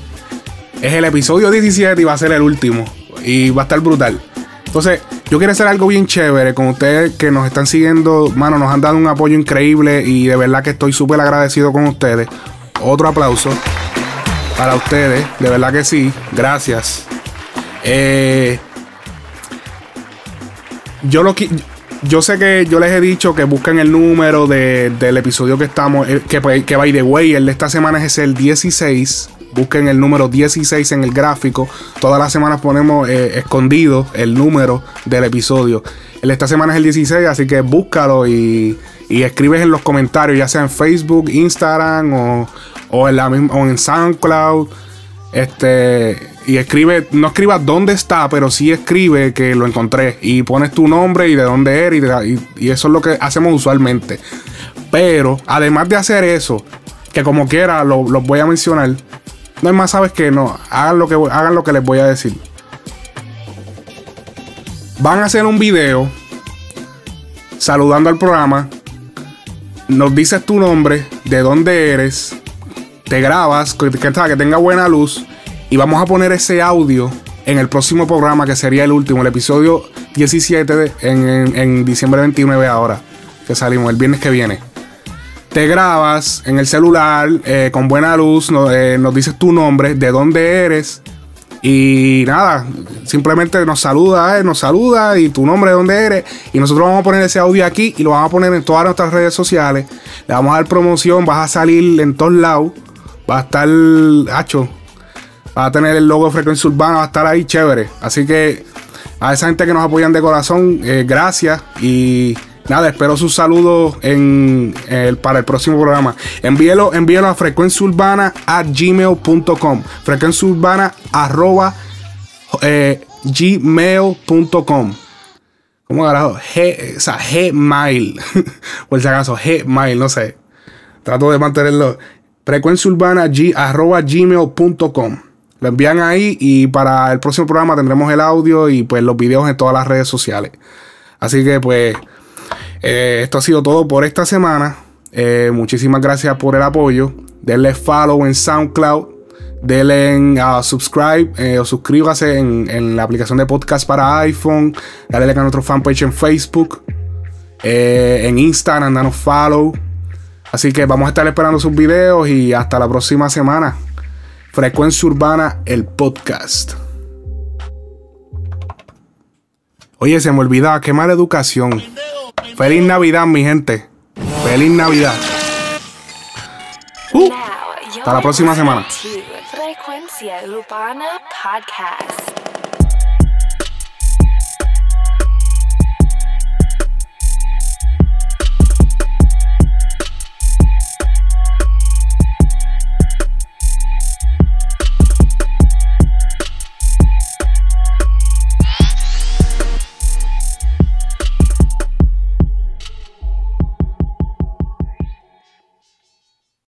es el episodio 17 y va a ser el último. Y va a estar brutal. Entonces yo quiero hacer algo bien chévere con ustedes que nos están siguiendo. Mano nos han dado un apoyo increíble y de verdad que estoy súper agradecido con ustedes. Otro aplauso para ustedes, de verdad que sí, gracias. Eh, yo lo yo sé que yo les he dicho que busquen el número de- del episodio que estamos, eh, que, pues, que by the way, el de esta semana es el 16. Busquen el número 16 en el gráfico. Todas las semanas ponemos eh, escondido el número del episodio. Esta semana es el 16, así que búscalo y, escribes en los comentarios, ya sea en Facebook, Instagram o, en, la misma, o en SoundCloud. Este, y escribe, no escribas dónde está, pero sí escribe que lo encontré. Y pones tu nombre y de dónde eres. Y, eso es lo que hacemos usualmente. Pero, además de hacer eso, que como quiera lo- los voy a mencionar. No es más, sabes que no. Hagan lo que, hagan lo que les voy a decir. Van a hacer un video saludando al programa. Nos dices tu nombre, de dónde eres, te grabas, que, que, que tenga buena luz y vamos a poner ese audio en el próximo programa que sería el último, el episodio 17 de- en, en- en diciembre 29 ahora, que salimos el viernes que viene. Te grabas en el celular eh, con buena luz, no- eh, nos dices tu nombre, de dónde eres y nada, simplemente nos saluda, eh, nos saluda y tu nombre, de dónde eres. Y nosotros vamos a poner ese audio aquí y lo vamos a poner en todas nuestras redes sociales. Le vamos a dar promoción, vas a salir en todos lados. Va a estar, hacho, va a tener el logo de Frecuencia Urbana, va a estar ahí chévere. Así que a esa gente que nos apoyan de corazón, eh, gracias. Y nada, espero sus saludos en, para el próximo programa. Envíelo, envíelo a frecuenciaurbana a gmail.com. Frecuenciaurbana arroba eh, gmail.com. ¿Cómo carajo? G, o sea, Gmail. *laughs* Por si acaso, Gmail, no sé. Trato de mantenerlo. Frecuencia urbana g, arroba gmail.com. Lo envían ahí y para el próximo programa tendremos el audio y pues los videos en todas las redes sociales. Así que pues eh, esto ha sido todo por esta semana. Eh, muchísimas gracias por el apoyo. Denle follow en SoundCloud. Denle en ah, subscribe eh, o suscríbase en, en la aplicación de podcast para iPhone. Dale like a nuestro fanpage en Facebook. en Instagram, danos follow. Así que vamos a estar esperando sus videos y hasta la próxima semana. Frecuencia Urbana, el podcast. Oye, se me olvidaba, qué mala educación. Feliz Navidad, mi gente. Feliz Navidad. Uh, hasta la próxima semana. Frecuencia Urbana Podcast.